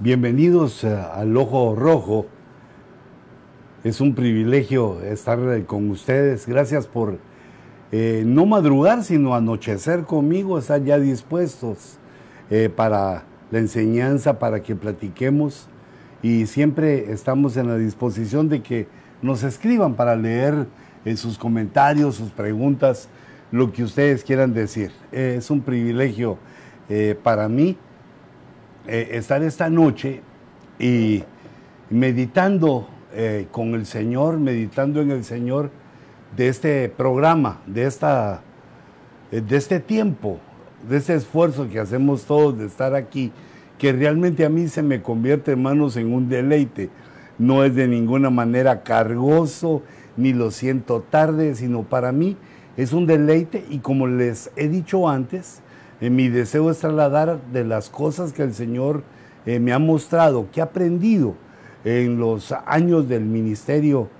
Bienvenidos eh, al Ojo Rojo. Es un privilegio estar eh, con ustedes. Gracias por eh, no madrugar, sino anochecer conmigo. Están ya dispuestos para la enseñanza, para que platiquemos. Y siempre estamos en la disposición de que nos escriban para leer sus comentarios, sus preguntas, lo que ustedes quieran decir. es un privilegio para mí eh, estar esta noche y meditando eh, con el Señor, meditando en el Señor de este programa, de, esta, eh, de este tiempo, de este esfuerzo que hacemos todos de estar aquí, que realmente a mí se me convierte, hermanos, en un deleite. No es de ninguna manera cargoso, ni lo siento tarde, sino para mí es un deleite y como les he dicho antes, eh, mi deseo es trasladar de las cosas que el Señor eh, me ha mostrado, que he aprendido en los años del ministerio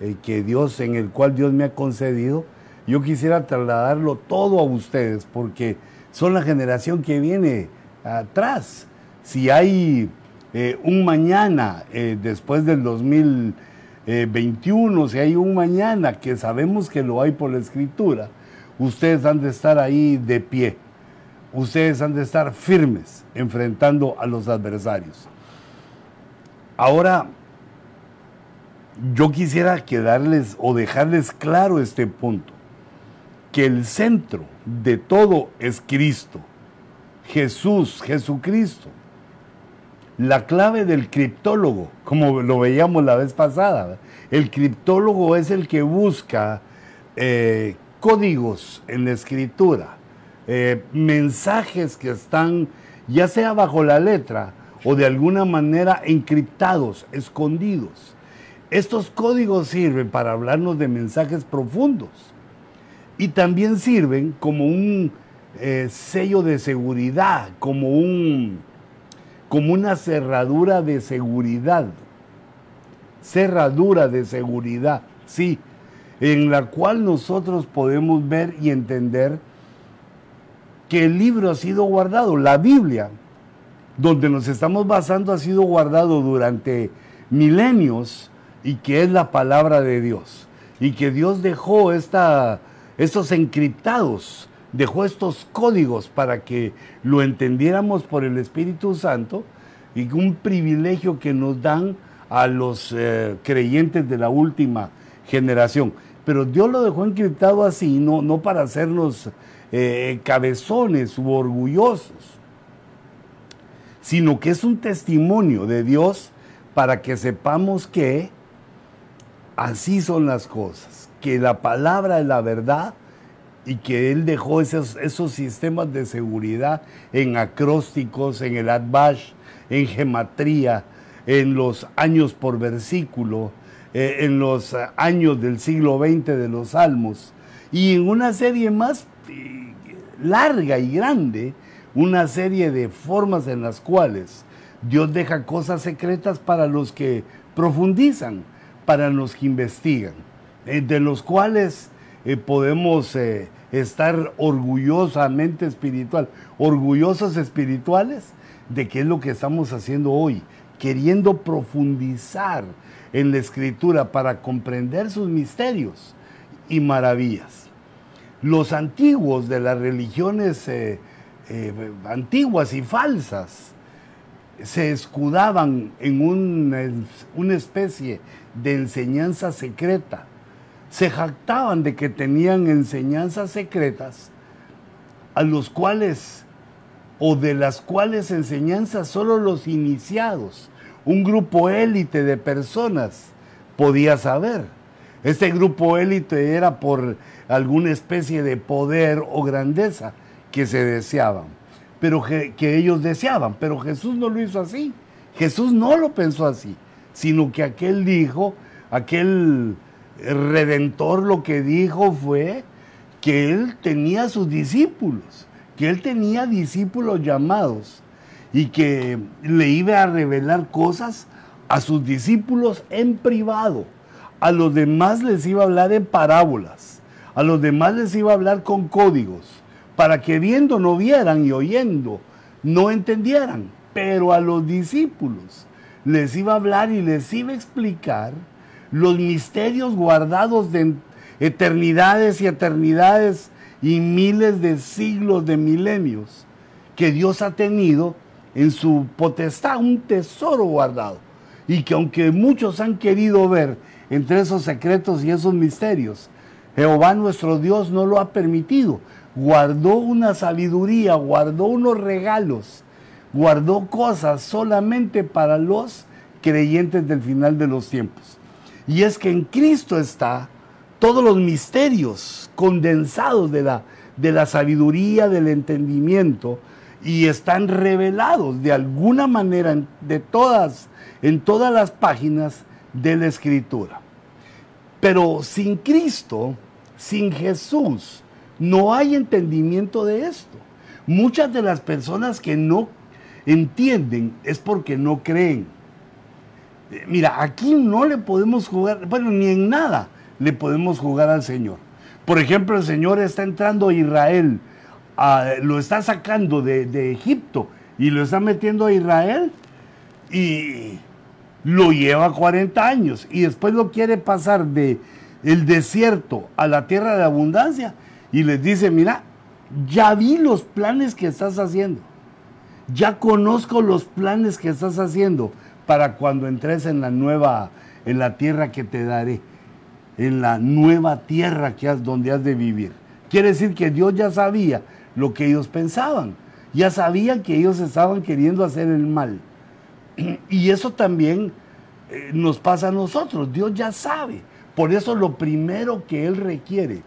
eh, que Dios, en el cual Dios me ha concedido. Yo quisiera trasladarlo todo a ustedes porque son la generación que viene atrás. Si hay un mañana después del 2021, si hay un mañana que sabemos que lo hay por la escritura, ustedes han de estar ahí de pie ustedes han de estar firmes enfrentando a los adversarios. Ahora, yo quisiera quedarles o dejarles claro este punto, que el centro de todo es Cristo, Jesús, Jesucristo. La clave del criptólogo, como lo veíamos la vez pasada, el criptólogo es el que busca eh, códigos en la escritura eh, mensajes que están ya sea bajo la letra o de alguna manera encriptados, escondidos. Estos códigos sirven para hablarnos de mensajes profundos y también sirven como un eh, sello de seguridad, como, un, como una cerradura de seguridad. Cerradura de seguridad, sí, en la cual nosotros podemos ver y entender que el libro ha sido guardado, la Biblia, donde nos estamos basando, ha sido guardado durante milenios y que es la palabra de Dios. Y que Dios dejó esta, estos encriptados, dejó estos códigos para que lo entendiéramos por el Espíritu Santo y un privilegio que nos dan a los eh, creyentes de la última generación. Pero Dios lo dejó encriptado así, no, no para hacernos eh, cabezones u orgullosos, sino que es un testimonio de Dios para que sepamos que así son las cosas, que la palabra es la verdad y que Él dejó esos, esos sistemas de seguridad en acrósticos, en el Adbash, en gematría, en los años por versículo, eh, en los años del siglo XX de los Salmos y en una serie más larga y grande una serie de formas en las cuales Dios deja cosas secretas para los que profundizan, para los que investigan, eh, de los cuales eh, podemos eh, estar orgullosamente espiritual, orgullosos espirituales de qué es lo que estamos haciendo hoy, queriendo profundizar en la escritura para comprender sus misterios y maravillas los antiguos de las religiones eh, eh, antiguas y falsas se escudaban en una, especie de enseñanza secreta. Se jactaban de que tenían enseñanzas secretas a los cuales o de las cuales enseñanzas solo los iniciados, un grupo élite de personas podía saber. Este grupo élite era por alguna especie de poder o grandeza que se deseaban, pero que, ellos deseaban. Pero Jesús no lo hizo así. Jesús no lo pensó así, sino que aquel dijo, aquel redentor lo que dijo fue que él tenía sus discípulos, que él tenía discípulos llamados y que le iba a revelar cosas a sus discípulos en privado. A los demás les iba a hablar en parábolas a los demás les iba a hablar con códigos, para que viendo no vieran y oyendo no entendieran. pero a los discípulos les iba a hablar y les iba a explicar los misterios guardados de eternidades y eternidades y miles de siglos de milenios que Dios ha tenido en su potestad, un tesoro guardado. Y que aunque muchos han querido ver entre esos secretos y esos misterios, Jehová nuestro Dios no lo ha permitido. Guardó una sabiduría, guardó unos regalos, guardó cosas solamente para los creyentes del final de los tiempos. Y es que en Cristo está todos los misterios condensados de la, de la sabiduría, del entendimiento, y están revelados de alguna manera de todas, en todas las páginas de la Escritura. Pero sin Cristo, sin Jesús, no hay entendimiento de esto. Muchas de las personas que no entienden es porque no creen. Eh, mira, aquí no le podemos jugar, bueno, ni en nada le podemos jugar al Señor. Por ejemplo, el Señor está entrando a Israel, lo está sacando de, Egipto y lo está metiendo a Israel y lo lleva 40 años y después lo quiere pasar de el desierto a la tierra de abundancia y les dice, mira, ya vi los planes que estás haciendo, ya conozco los planes que estás haciendo para cuando entres en la nueva, en la tierra que te daré en la nueva tierra que has, donde has de vivir. Quiere decir que Dios ya sabía lo que ellos pensaban, ya sabía que ellos estaban queriendo hacer el mal. Y eso también eh, nos pasa a nosotros, Dios ya sabe. Por eso lo primero que Él requiere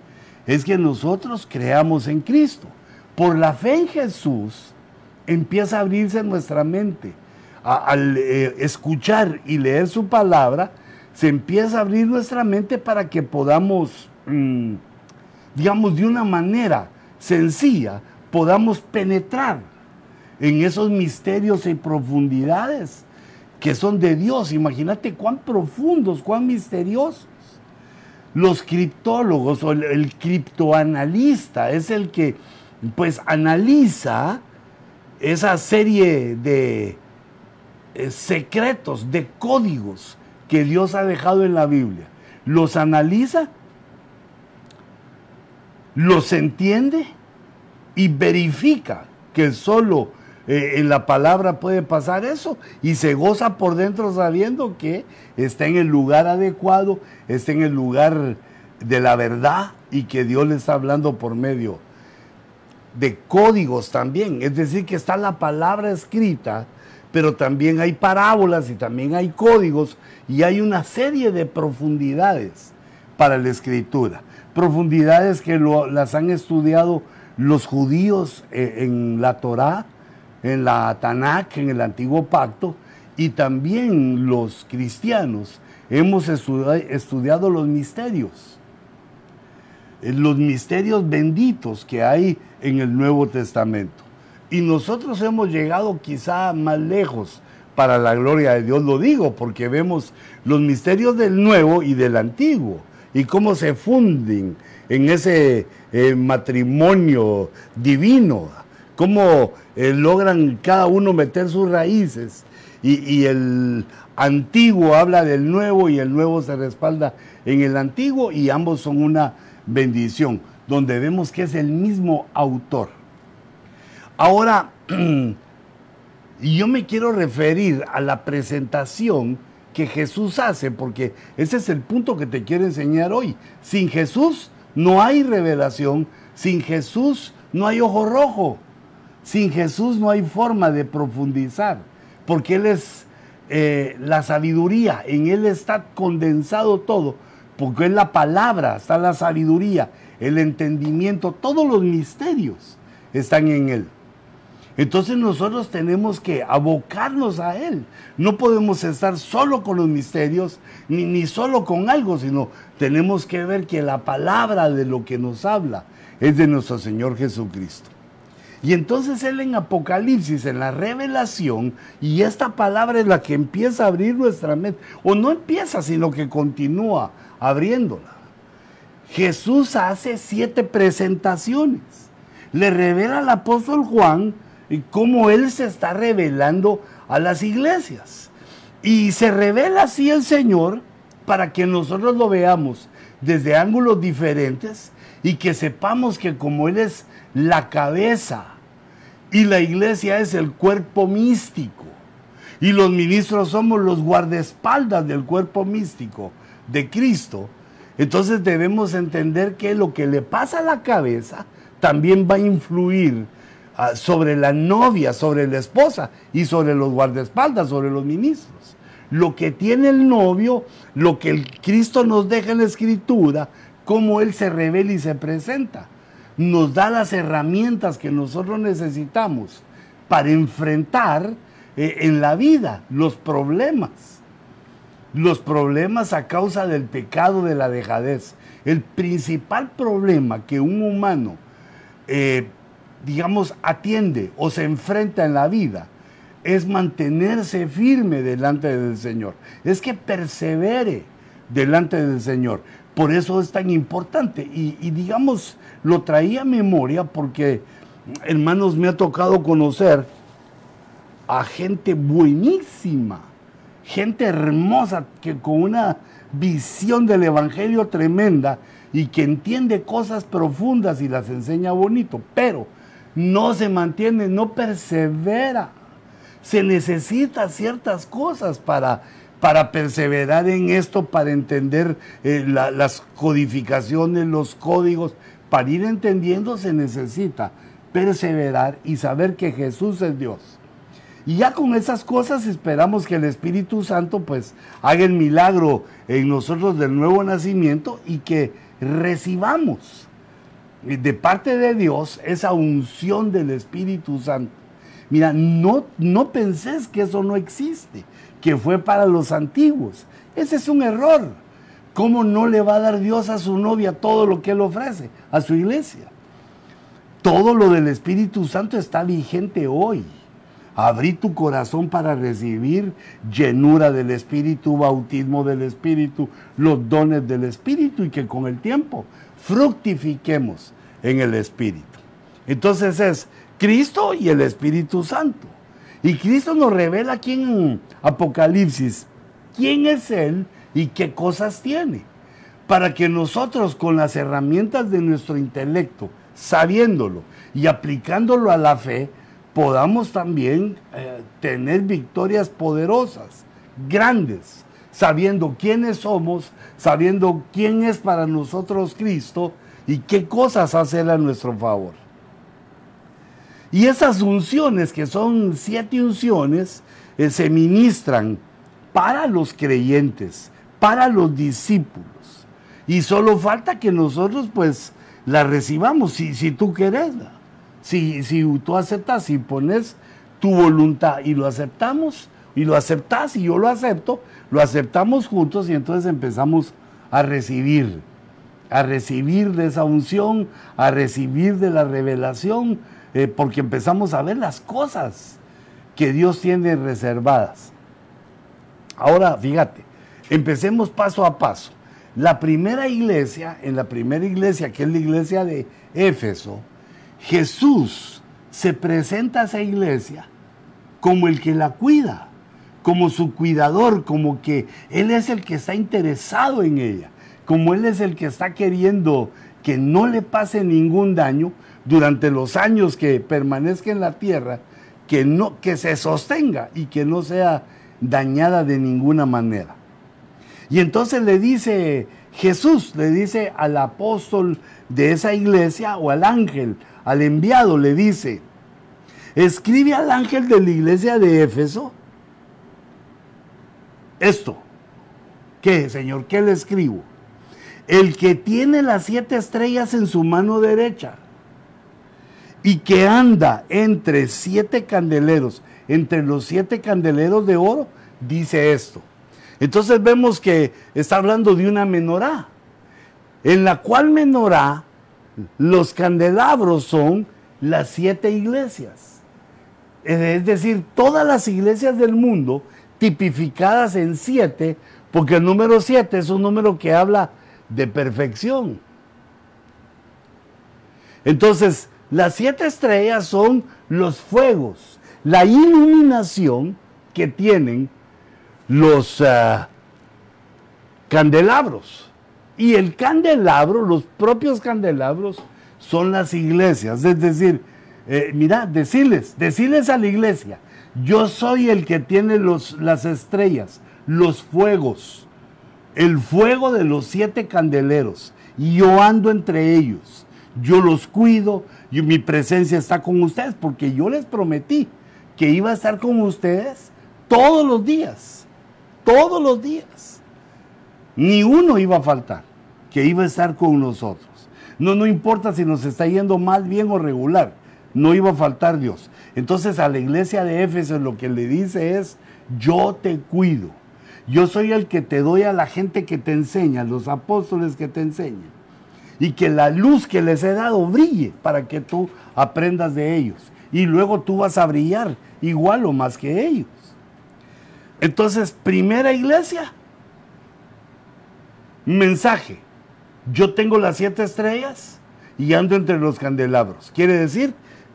es que nosotros creamos en Cristo. Por la fe en Jesús empieza a abrirse nuestra mente. al eh, escuchar y leer su palabra, se empieza a abrir nuestra mente para que podamos, mm, digamos, de una manera sencilla, podamos penetrar en esos misterios y profundidades que son de Dios. Imagínate cuán profundos, cuán misteriosos. Los criptólogos o el, criptoanalista es el que pues analiza esa serie de eh, secretos, de códigos que Dios ha dejado en la Biblia, los analiza, los entiende y verifica que solo eh, en la palabra puede pasar eso y se goza por dentro sabiendo que está en el lugar adecuado, está en el lugar de la verdad y que Dios le está hablando por medio de códigos también. Es decir, que está la palabra escrita pero también hay parábolas y también hay códigos y hay una serie de profundidades para la escritura. Profundidades que las han estudiado los judíos eh, en la Torá, en la Tanakh, en el Antiguo Pacto, y también los cristianos hemos estudiado los misterios, eh, los misterios benditos que hay en el Nuevo Testamento. Y nosotros hemos llegado quizá más lejos para la gloria de Dios, lo digo, porque vemos los misterios del nuevo y del antiguo y cómo se funden en ese eh, matrimonio divino, cómo eh, logran cada uno meter sus raíces y, y el antiguo habla del nuevo y el nuevo se respalda en el antiguo y ambos son una bendición, donde vemos que es el mismo autor. Ahora, yo me quiero referir a la presentación que Jesús hace, porque ese es el punto que te quiero enseñar hoy. Sin Jesús no hay revelación, sin Jesús no hay ojo rojo, sin Jesús no hay forma de profundizar, porque Él es eh, la sabiduría, en Él está condensado todo, porque en la palabra está la sabiduría, el entendimiento, todos los misterios están en Él. Entonces nosotros tenemos que abocarnos a Él. No podemos estar solo con los misterios, ni, ni solo con algo, sino tenemos que ver que la palabra de lo que nos habla es de nuestro Señor Jesucristo. Y entonces Él en Apocalipsis, en la revelación, y esta palabra es la que empieza a abrir nuestra mente, o no empieza, sino que continúa abriéndola. Jesús hace siete presentaciones. Le revela al apóstol Juan cómo Él se está revelando a las iglesias. Y se revela así el Señor para que nosotros lo veamos desde ángulos diferentes y que sepamos que como Él es la cabeza y la iglesia es el cuerpo místico y los ministros somos los guardaespaldas del cuerpo místico de Cristo, entonces debemos entender que lo que le pasa a la cabeza también va a influir ah, sobre la novia, sobre la esposa y sobre los guardaespaldas, sobre los ministros. Lo que tiene el novio, lo que el Cristo nos deja en la escritura, cómo Él se revela y se presenta. Nos da las herramientas que nosotros necesitamos para enfrentar eh, en la vida los problemas. Los problemas a causa del pecado de la dejadez. El principal problema que un humano, eh, digamos, atiende o se enfrenta en la vida es mantenerse firme delante del Señor. Es que persevere delante del Señor. Por eso es tan importante. Y, digamos, lo traía a memoria porque, hermanos, me ha tocado conocer a gente buenísima, gente hermosa, que con una visión del Evangelio tremenda y que entiende cosas profundas y las enseña bonito, pero no se mantiene, no persevera. Se necesita ciertas cosas para para perseverar en esto, para entender eh, las codificaciones, los códigos, para ir entendiendo se necesita perseverar y saber que Jesús es Dios. Y ya con esas cosas esperamos que el Espíritu Santo pues haga el milagro en nosotros del nuevo nacimiento y que recibamos de parte de Dios esa unción del Espíritu Santo. Mira, no, no penses que eso no existe que fue para los antiguos. Ese es un error. ¿Cómo no le va a dar Dios a su novia todo lo que Él ofrece, a su iglesia? Todo lo del Espíritu Santo está vigente hoy. Abrí tu corazón para recibir llenura del Espíritu, bautismo del Espíritu, los dones del Espíritu y que con el tiempo fructifiquemos en el Espíritu. Entonces es Cristo y el Espíritu Santo. Y Cristo nos revela aquí en Apocalipsis quién es Él y qué cosas tiene. Para que nosotros con las herramientas de nuestro intelecto, sabiéndolo y aplicándolo a la fe, podamos también eh, tener victorias poderosas, grandes, sabiendo quiénes somos, sabiendo quién es para nosotros Cristo y qué cosas hacer a nuestro favor. Y esas unciones, que son siete unciones, eh, se ministran para los creyentes, para los discípulos. Y solo falta que nosotros pues la recibamos, si, si tú querés. Si, si tú aceptas, si pones tu voluntad y lo aceptamos, y lo aceptas y yo lo acepto, lo aceptamos juntos y entonces empezamos a recibir, a recibir de esa unción, a recibir de la revelación, eh, porque empezamos a ver las cosas que Dios tiene reservadas. Ahora, fíjate, empecemos paso a paso. La primera iglesia, en la primera iglesia, que es la iglesia de Éfeso, Jesús se presenta a esa iglesia como el que la cuida, como su cuidador, como que Él es el que está interesado en ella, como Él es el que está queriendo que no le pase ningún daño, durante los años que permanezca en la tierra, que, no, que se sostenga y que no sea dañada de ninguna manera. Y entonces le dice Jesús, le dice al apóstol de esa iglesia o al ángel, al enviado, le dice, escribe al ángel de la iglesia de Éfeso esto. ¿Qué, Señor? ¿Qué le escribo? El que tiene las siete estrellas en su mano derecha y que anda entre siete candeleros, entre los siete candeleros de oro, dice esto. Entonces vemos que está hablando de una menorá, en la cual menorá los candelabros son las siete iglesias. Es decir, todas las iglesias del mundo tipificadas en siete, porque el número siete es un número que habla de perfección. Entonces, Las siete estrellas son los fuegos, la iluminación que tienen los ah, candelabros. Y el candelabro, los propios candelabros, son las iglesias. Es decir, eh, mira, decirles, decirles a la iglesia, yo soy el que tiene los, las estrellas, los fuegos, el fuego de los siete candeleros, y yo ando entre ellos. Yo los cuido, y mi presencia está con ustedes, porque yo les prometí que iba a estar con ustedes todos los días, todos los días. Ni uno iba a faltar, que iba a estar con nosotros. No, no importa si nos está yendo mal, bien o regular, no iba a faltar Dios. Entonces a la iglesia de Éfeso lo que le dice es, yo te cuido. Yo soy el que te doy a la gente que te enseña, los apóstoles que te enseñan. Y que la luz que les he dado brille para que tú aprendas de ellos. Y luego tú vas a brillar igual o más que ellos. Entonces, primera iglesia, mensaje. Yo tengo las siete estrellas y ando entre los candelabros. Quiere decir,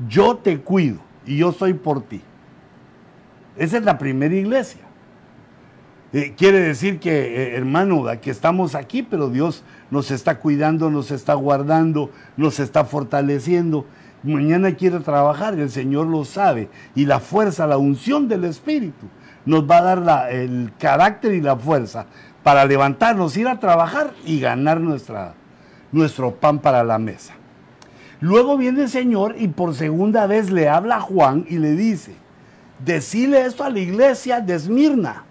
yo te cuido y yo soy por ti. Esa es la primera iglesia. Eh, quiere decir que, eh, hermano, que estamos aquí, pero Dios nos está cuidando, nos está guardando, nos está fortaleciendo. Mañana quiere trabajar, el Señor lo sabe. Y la fuerza, la unción del Espíritu nos va a dar el carácter y la fuerza para levantarnos, ir a trabajar y ganar nuestra, nuestro pan para la mesa. Luego viene el Señor y por segunda vez le habla a Juan y le dice, decile esto a la iglesia de Esmirna.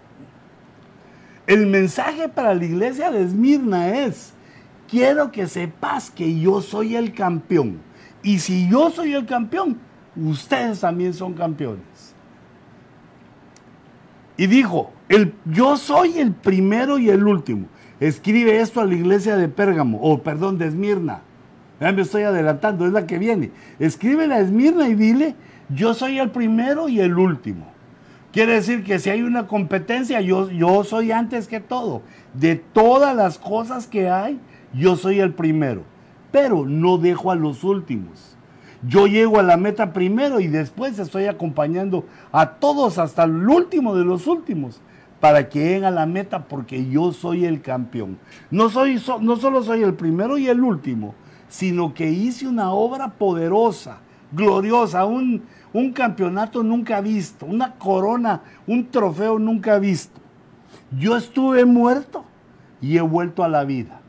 El mensaje para la iglesia de Esmirna es, quiero que sepas que yo soy el campeón. Y si yo soy el campeón, ustedes también son campeones. Y dijo, el, yo soy el primero y el último. Escribe esto a la iglesia de Pérgamo, o perdón, de Esmirna. Ya me estoy adelantando, es la que viene. Escribe a Esmirna y dile, yo soy el primero y el último. Quiere decir que si hay una competencia, yo, yo soy antes que todo. De todas las cosas que hay, yo soy el primero. Pero no dejo a los últimos. Yo llego a la meta primero y después estoy acompañando a todos hasta el último de los últimos para que lleguen a la meta porque yo soy el campeón. No, soy, no solo soy el primero y el último, sino que hice una obra poderosa, gloriosa, un, un campeonato nunca visto, una corona, un trofeo nunca visto. Yo estuve muerto y he vuelto a la vida.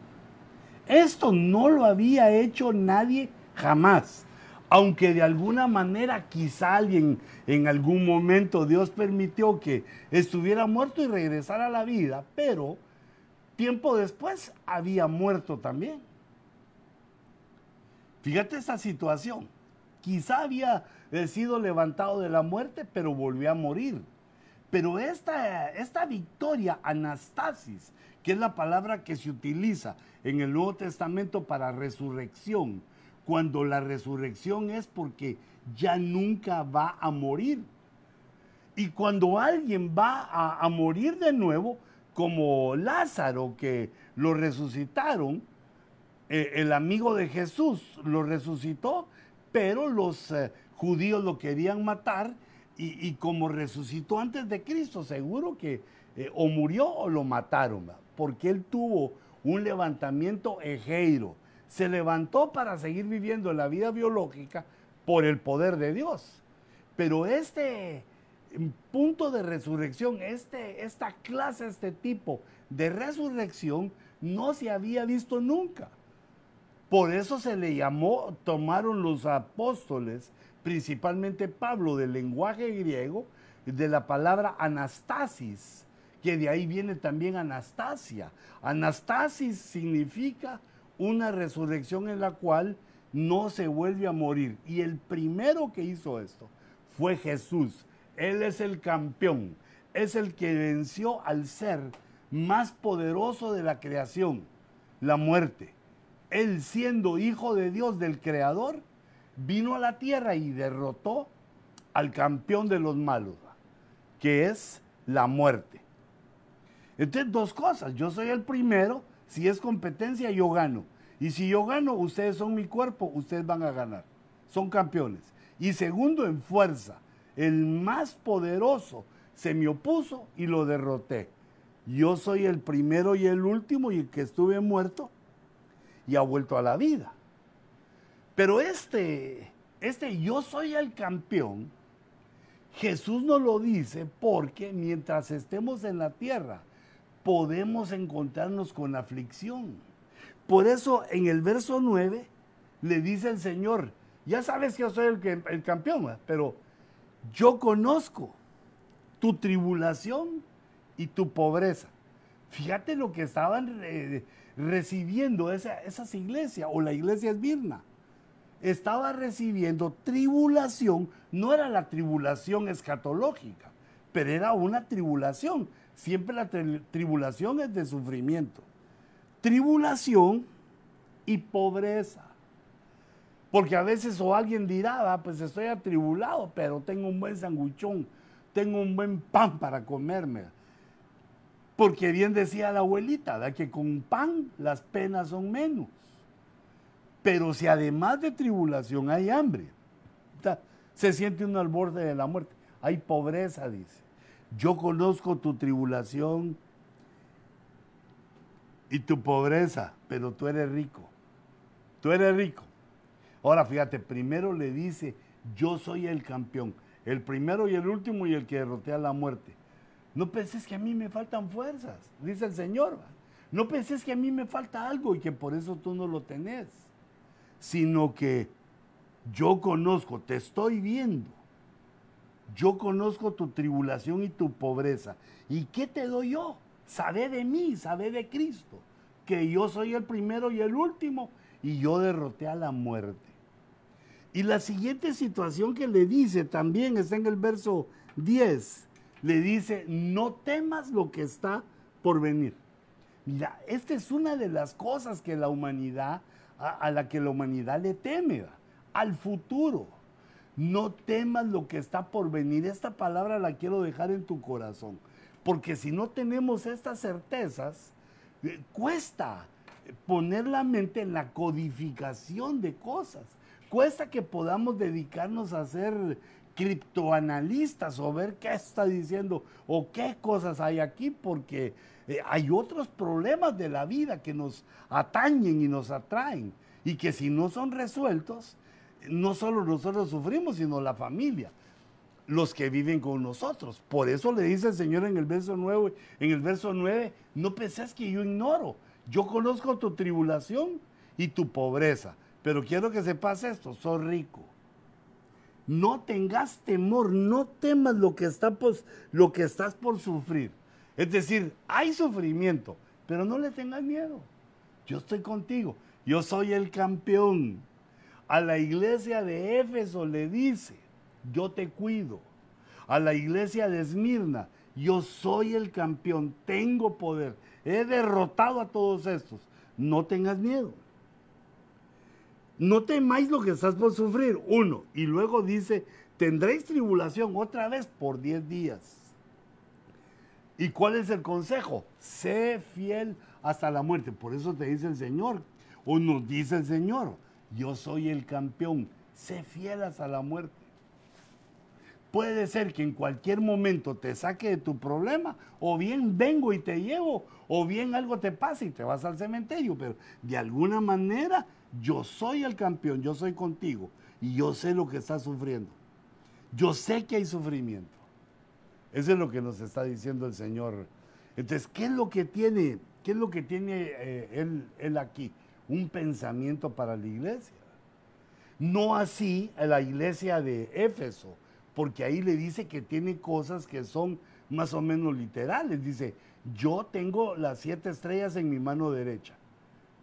Esto no lo había hecho nadie jamás aunque de alguna manera quizá alguien en algún momento Dios permitió que estuviera muerto y regresara a la vida, pero tiempo después había muerto también. Fíjate esa situación. Quizá había eh, sido levantado de la muerte, pero volvió a morir. Pero esta, esta victoria, anastasis, que es la palabra que se utiliza en el Nuevo Testamento para resurrección, cuando la resurrección es porque ya nunca va a morir. Y cuando alguien va a, morir de nuevo, como Lázaro que lo resucitaron, eh, el amigo de Jesús lo resucitó, pero los eh, judíos lo querían matar y, como resucitó antes de Cristo, seguro que eh, o murió o lo mataron, porque él tuvo un levantamiento ejeiro se levantó para seguir viviendo la vida biológica por el poder de Dios. Pero este punto de resurrección, este, esta clase, este tipo de resurrección no se había visto nunca. Por eso se le llamó, tomaron los apóstoles, principalmente Pablo, del lenguaje griego, de la palabra anastasis, que de ahí viene también Anastasia. Anastasis significa una resurrección en la cual no se vuelve a morir. Y el primero que hizo esto fue Jesús. Él es el campeón, es el que venció al ser más poderoso de la creación, la muerte. Él siendo hijo de Dios, del Creador, vino a la tierra y derrotó al campeón de los malos, que es la muerte. Entonces, dos cosas. Yo soy el primero si es competencia, yo gano. Y si yo gano, ustedes son mi cuerpo, ustedes van a ganar. son campeones. Y segundo, en fuerza. El más poderoso se me opuso y lo derroté. Yo soy el primero y el último y el que estuve muerto y ha vuelto a la vida. Pero este, este yo soy el campeón, Jesús nos lo dice porque mientras estemos en la tierra podemos encontrarnos con aflicción. Por eso en el verso 9 le dice el Señor, ya sabes que yo soy el, campeón, pero yo conozco tu tribulación y tu pobreza. Fíjate lo que estaban eh, recibiendo esas iglesias o la iglesia Esmirna. Estaba recibiendo tribulación, no era la tribulación escatológica, pero era una tribulación. Siempre la tribulación es de sufrimiento. Tribulación y pobreza. Porque a veces o alguien dirá, ah, pues estoy atribulado, pero tengo un buen sanguchón, tengo un buen pan para comerme. Porque bien decía la abuelita, que con pan las penas son menos. Pero si además de tribulación hay hambre, se siente uno al borde de la muerte. Hay pobreza, dice. Yo conozco tu tribulación y tu pobreza, pero tú eres rico. Tú eres rico. Ahora fíjate, primero le dice, yo soy el campeón, el primero y el último y el que derrotea la muerte. No penses que a mí me faltan fuerzas, dice el Señor. No penses que a mí me falta algo y que por eso tú no lo tenés, sino que yo conozco, te estoy viendo. Yo conozco tu tribulación y tu pobreza. ¿Y qué te doy yo? Sabe de mí, sabe de Cristo, que yo soy el primero y el último y yo derroté a la muerte. Y la siguiente situación que le dice también está en el verso 10. Le dice, no temas lo que está por venir. Mira, esta es una de las cosas que la humanidad, a, la que la humanidad le teme, al futuro. No temas lo que está por venir. Esta palabra la quiero dejar en tu corazón. Porque si no tenemos estas certezas, eh, cuesta poner la mente en la codificación de cosas cuesta que podamos dedicarnos a ser criptoanalistas o ver qué está diciendo o qué cosas hay aquí, porque eh, hay otros problemas de la vida que nos atañen y nos atraen y que si no son resueltos, no solo nosotros sufrimos, sino la familia, los que viven con nosotros. Por eso le dice el Señor en el verso 9, en el verso 9, no penses que yo ignoro, yo conozco tu tribulación y tu pobreza pero quiero que sepas esto, soy rico. No tengas temor, no temas lo que, estás por sufrir. Es decir, hay sufrimiento, pero no le tengas miedo. Yo estoy contigo, yo soy el campeón. A la iglesia de Éfeso le dice, yo te cuido. A la iglesia de Esmirna, yo soy el campeón, tengo poder, he derrotado a todos estos. No tengas miedo. No temáis lo que estás por sufrir. Uno. Y luego dice, tendréis tribulación otra vez por diez días. ¿Y cuál es el consejo? Sé fiel hasta la muerte. Por eso te dice el Señor, o nos dice el Señor, yo soy el campeón. Sé fiel hasta la muerte. Puede ser que en cualquier momento te saque de tu problema, o bien vengo y te llevo, o bien algo te pasa y te vas al cementerio, pero de alguna manera yo soy el campeón, yo soy contigo y yo sé lo que estás sufriendo. Yo sé que hay sufrimiento. Eso es lo que nos está diciendo el Señor. Entonces, ¿qué es lo que tiene, qué es lo que tiene eh, él, él aquí? Un pensamiento para la iglesia. No así a la iglesia de Éfeso, porque ahí le dice que tiene cosas que son más o menos literales. Dice, yo tengo las siete estrellas en mi mano derecha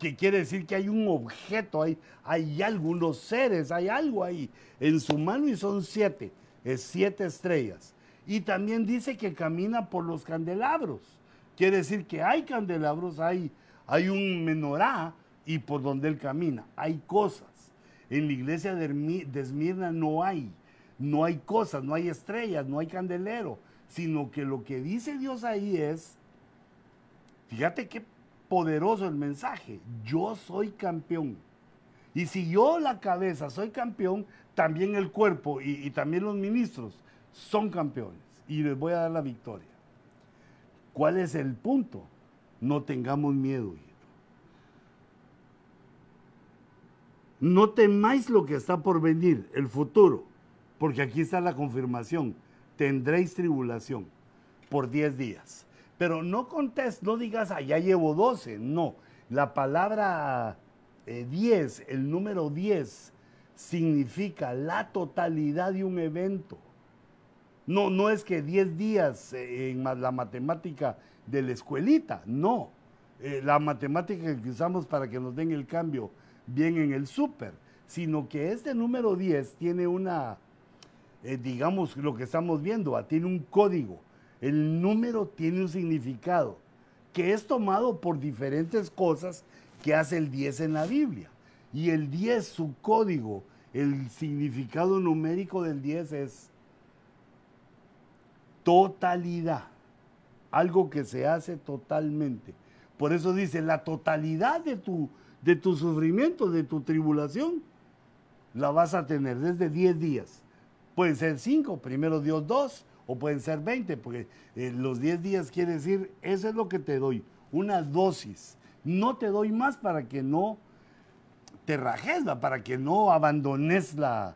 que quiere decir que hay un objeto, hay, hay algunos seres, hay algo ahí en su mano y son siete, es siete estrellas. Y también dice que camina por los candelabros. Quiere decir que hay candelabros, hay, hay un menorá y por donde él camina, hay cosas. En la iglesia de Esmirna no hay, no hay cosas, no hay estrellas, no hay candelero, sino que lo que dice Dios ahí es, fíjate qué poderoso el mensaje. Yo soy campeón. Y si yo la cabeza soy campeón, también el cuerpo y, también los ministros son campeones. Y les voy a dar la victoria. ¿Cuál es el punto? No tengamos miedo. No temáis lo que está por venir, el futuro, porque aquí está la confirmación. Tendréis tribulación por 10 días. Pero no contes, no digas, ah, ya llevo 12. No, la palabra 10, eh, el número 10, significa la totalidad de un evento. No, no es que 10 días eh, en la matemática de la escuelita, no. Eh, la matemática que usamos para que nos den el cambio bien en el súper, sino que este número 10 tiene una, digamos, lo que estamos viendo, ah, tiene un código. El número tiene un significado que es tomado por diferentes cosas que hace el 10 en la Biblia. Y el 10, su código, el significado numérico del 10 es totalidad, algo que se hace totalmente. Por eso dice, la totalidad de tu, de tu sufrimiento, de tu tribulación, la vas a tener desde 10 días. Pueden ser 5, primero Dios 2, o pueden ser 20, porque eh, los 10 días quiere decir, eso es lo que te doy, una dosis. No te doy más para que no te rajes, para que no abandones la,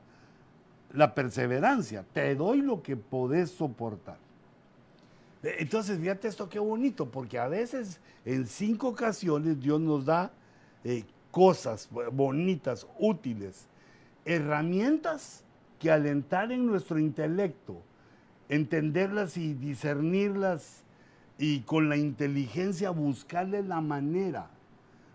la perseverancia. Te doy lo que podés soportar. E, entonces, fíjate esto qué bonito, porque a veces en cinco ocasiones Dios nos da eh, cosas bonitas, útiles, herramientas que alentar en nuestro intelecto, entenderlas y discernirlas y con la inteligencia buscarle la manera,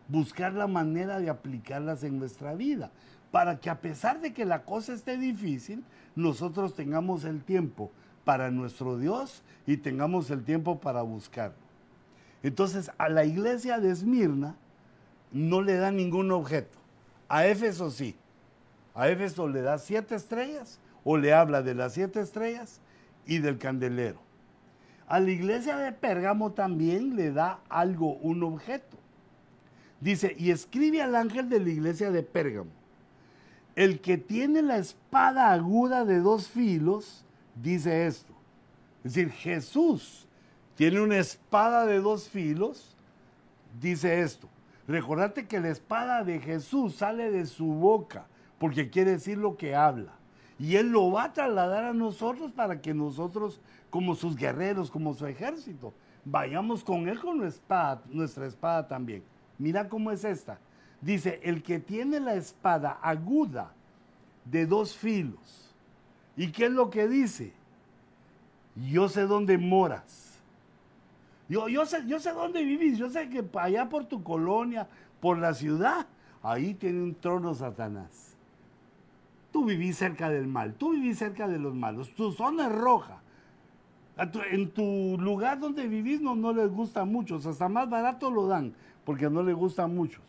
buscar la manera de aplicarlas en nuestra vida, para que a pesar de que la cosa esté difícil, nosotros tengamos el tiempo para nuestro Dios y tengamos el tiempo para buscar. Entonces, a la iglesia de Esmirna no le da ningún objeto. A Éfeso sí. A Éfeso le da siete estrellas o le habla de las siete estrellas y del candelero. A la iglesia de Pérgamo también le da algo, un objeto. Dice, y escribe al ángel de la iglesia de Pérgamo, el que tiene la espada aguda de dos filos, dice esto. Es decir, Jesús tiene una espada de dos filos, dice esto. Recordate que la espada de Jesús sale de su boca, porque quiere decir lo que habla. Y Él lo va a trasladar a nosotros para que nosotros, como sus guerreros, como su ejército, vayamos con Él con nuestra espada, nuestra espada también. Mira cómo es esta. Dice, el que tiene la espada aguda de dos filos. ¿Y qué es lo que dice? Yo sé dónde moras. Yo, yo, sé, yo sé dónde vivís. Yo sé que allá por tu colonia, por la ciudad, ahí tiene un trono Satanás. Tú vivís cerca del mal, tú vivís cerca de los malos, tu zona es roja. En tu lugar donde vivís no, no les gusta mucho, hasta más barato lo dan, porque no les gusta a muchos.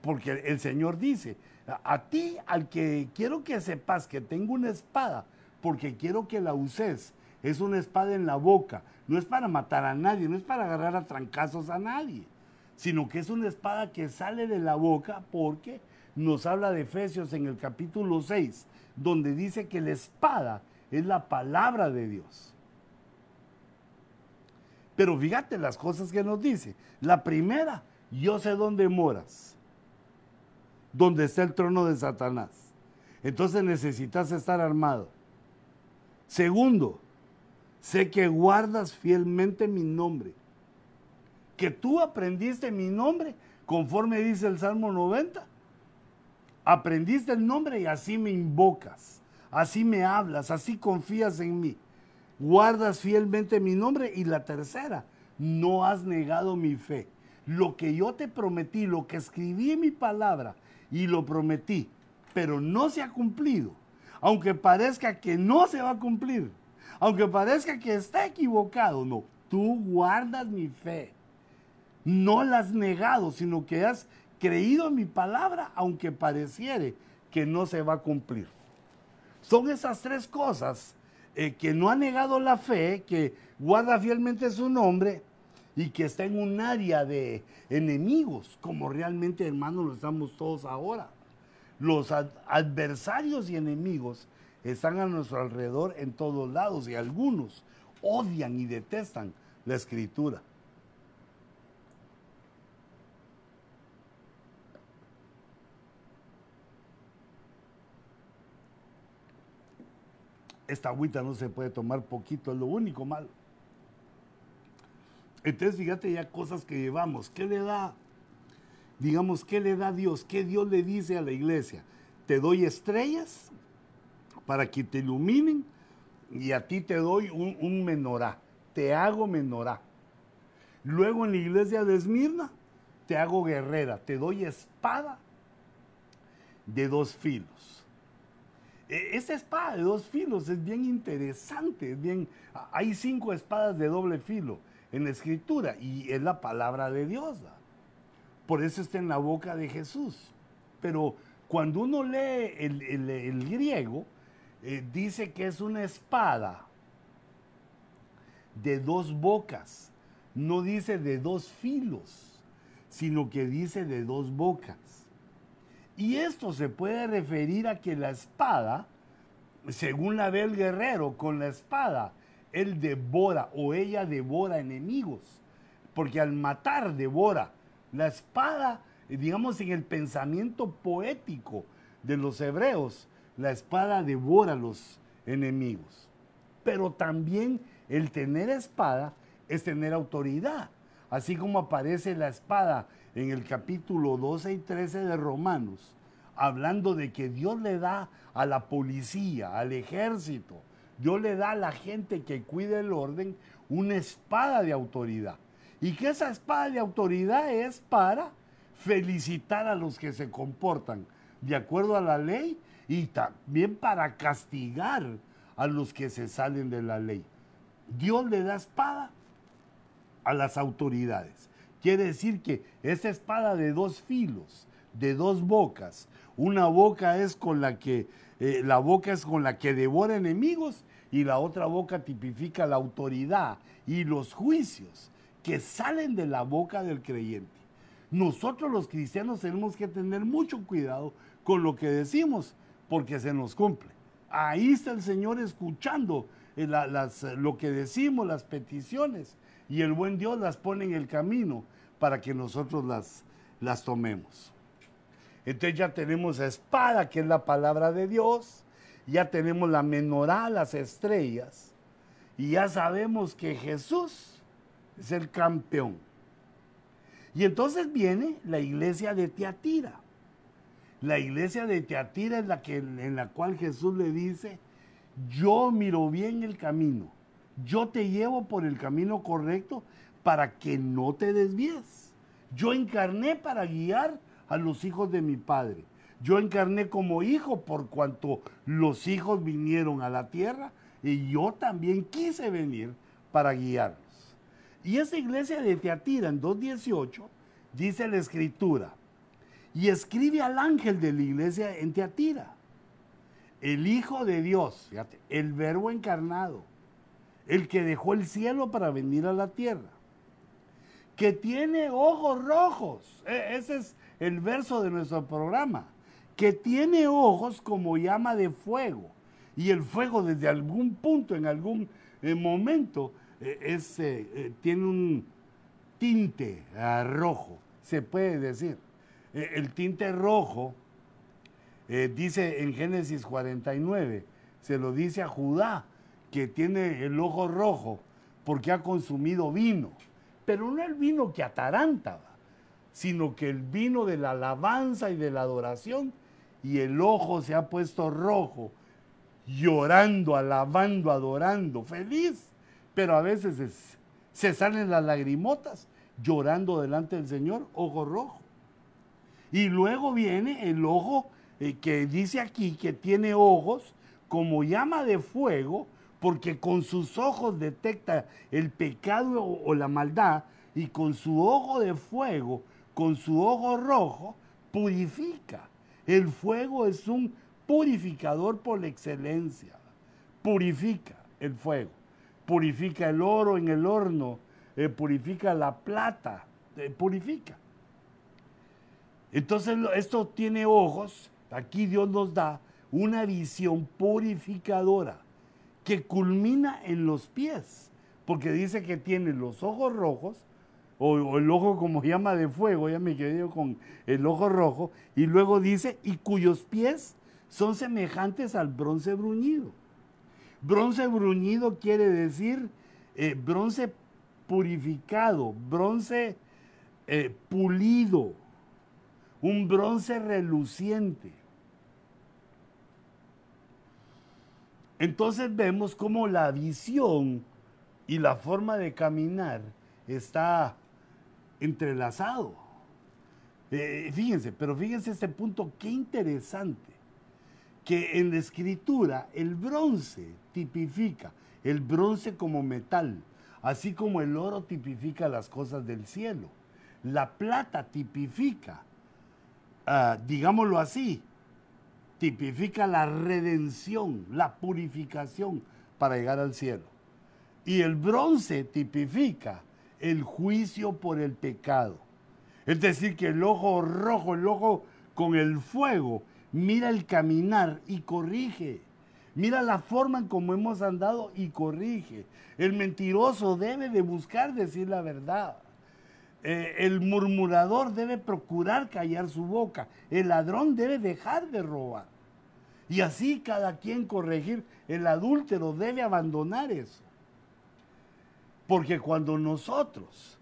Porque el Señor dice, a, ti, al que quiero que sepas que tengo una espada, porque quiero que la uses, es una espada en la boca, no es para matar a nadie, no es para agarrar a trancazos a nadie, sino que es una espada que sale de la boca porque nos habla de Efesios en el capítulo 6, donde dice que la espada es la palabra de Dios. Pero fíjate las cosas que nos dice. La primera, yo sé dónde moras, donde está el trono de Satanás. Entonces necesitas estar armado. Segundo, sé que guardas fielmente mi nombre. Que tú aprendiste mi nombre, conforme dice el Salmo 90 Aprendiste el nombre y así me invocas, así me hablas, así confías en mí. Guardas fielmente mi nombre y la tercera, no has negado mi fe. Lo que yo te prometí, lo que escribí en mi palabra y lo prometí, pero no se ha cumplido. Aunque parezca que no se va a cumplir, aunque parezca que está equivocado, no, tú guardas mi fe. No la has negado, sino que has creído en mi palabra, aunque pareciere que no se va a cumplir. Son esas tres cosas eh, que no ha negado la fe, que guarda fielmente su nombre y que está en un área de enemigos, como realmente hermanos lo estamos todos ahora. Los adversarios y enemigos están a nuestro alrededor en todos lados y algunos odian y detestan la escritura. Esta agüita no se puede tomar poquito, es lo único malo. Entonces, fíjate ya cosas que llevamos. ¿Qué le da? Digamos, ¿qué le da Dios? ¿Qué Dios le dice a la iglesia? Te doy estrellas para que te iluminen y a ti te doy un, menorá. Te hago menorá. Luego en la iglesia de Esmirna te hago guerrera. Te doy espada de dos filos. E, esa espada de dos filos es bien interesante, bien, hay cinco espadas de doble filo en la escritura y es la palabra de Dios. Por eso está en la boca de Jesús. Pero cuando uno lee el, griego, eh, dice que es una espada de dos bocas. No dice de dos filos, sino que dice de dos bocas. Y esto se puede referir a que la espada, según la ve el guerrero, con la espada él devora o ella devora enemigos, porque al matar devora. La espada, digamos en el pensamiento poético de los hebreos, la espada devora a los enemigos. Pero también el tener espada es tener autoridad, así como aparece la espada en el capítulo 12 y 13 de Romanos, hablando de que Dios le da a la policía, al ejército, Dios le da a la gente que cuide el orden una espada de autoridad. Y que esa espada de autoridad es para felicitar a los que se comportan de acuerdo a la ley y también para castigar a los que se salen de la ley. Dios le da espada a las autoridades. Quiere decir que esa espada de dos filos, de dos bocas, una boca es con la que eh, la boca es con la que devora enemigos y la otra boca tipifica la autoridad y los juicios que salen de la boca del creyente. Nosotros los cristianos tenemos que tener mucho cuidado con lo que decimos porque se nos cumple. Ahí está el Señor escuchando eh, lo que decimos, las peticiones, y el buen Dios las pone en el camino para que nosotros las, las tomemos. Entonces ya tenemos espada, que es la palabra de Dios, ya tenemos la menorá, las estrellas, y ya sabemos que Jesús es el campeón. Y entonces viene la iglesia de Teatira. La iglesia de Teatira es la que, en la cual Jesús le dice, yo miro bien el camino, yo te llevo por el camino correcto para que no te desvíes. Yo encarné para guiar a los hijos de mi Padre. Yo encarné como hijo por cuanto los hijos vinieron a la tierra y yo también quise venir para guiarlos. Y esa iglesia de Teatira en 2.18 dice la escritura, y escribe al ángel de la iglesia en Teatira, el Hijo de Dios, el verbo encarnado, el que dejó el cielo para venir a la tierra, que tiene ojos rojos, e, ese es el verso de nuestro programa que tiene ojos como llama de fuego. Y el fuego desde algún punto, en algún eh, momento, eh, eh, tiene un tinte rojo, se puede decir. el tinte rojo, dice en Génesis 49, se lo dice a Judá, que tiene el ojo rojo porque ha consumido vino. Pero no el vino que ataranta, sino que el vino de la alabanza y de la adoración y el ojo se ha puesto rojo, llorando, alabando, adorando, feliz. Pero a veces se salen las lagrimotas llorando delante del Señor, ojo rojo. Y luego viene el ojo eh, que dice aquí que tiene ojos como llama de fuego, porque con sus ojos detecta el pecado o la maldad, y con su ojo de fuego, con su ojo rojo, purifica. El fuego es un purificador por excelencia. Purifica el fuego. Purifica el oro en el horno. Eh, purifica la plata. Eh, purifica. Entonces esto tiene ojos aquí Dios nos da una visión purificadora que culmina en los pies, porque dice que tiene los ojos rojos, o, el ojo como llama de fuego, ya me quedé con el ojo rojo, y luego dice, y cuyos pies son semejantes al bronce bruñido. Bronce bruñido quiere decir eh, bronce purificado, bronce eh, pulido, un bronce reluciente. Entonces vemos cómo la visión y la forma de caminar está entrelazado. Eh, fíjense, pero fíjense este punto, qué interesante, que en la escritura el bronce tipifica, el bronce como metal, así como el oro tipifica las cosas del cielo. La plata tipifica, ah, digámoslo así, tipifica la redención, la purificación para llegar al cielo. Y el bronce tipifica el juicio por el pecado. Es decir, que el ojo rojo, el ojo con el fuego, mira el caminar y corrige. Mira la forma en cómo hemos andado y corrige. El mentiroso debe de buscar decir la verdad. Eh, el murmurador debe procurar callar su boca. El ladrón debe dejar de robar. Y así cada quien corregir. El adúltero debe abandonar eso. Porque cuando nosotros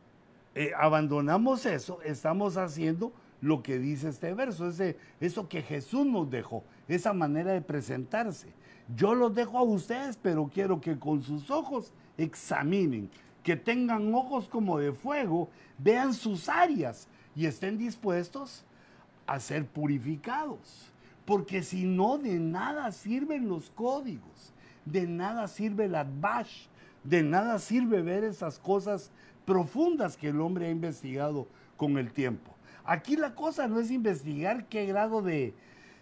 eh, abandonamos eso, estamos haciendo lo que dice este verso, ese, eso que Jesús nos dejó, esa manera de presentarse. Yo los dejo a ustedes, pero quiero que con sus ojos examinen, que tengan ojos como de fuego, vean sus áreas y estén dispuestos a ser purificados. Porque si no, de nada sirven los códigos, de nada sirve la bash, de nada sirve ver esas cosas profundas que el hombre ha investigado con el tiempo. Aquí la cosa no es investigar qué grado de,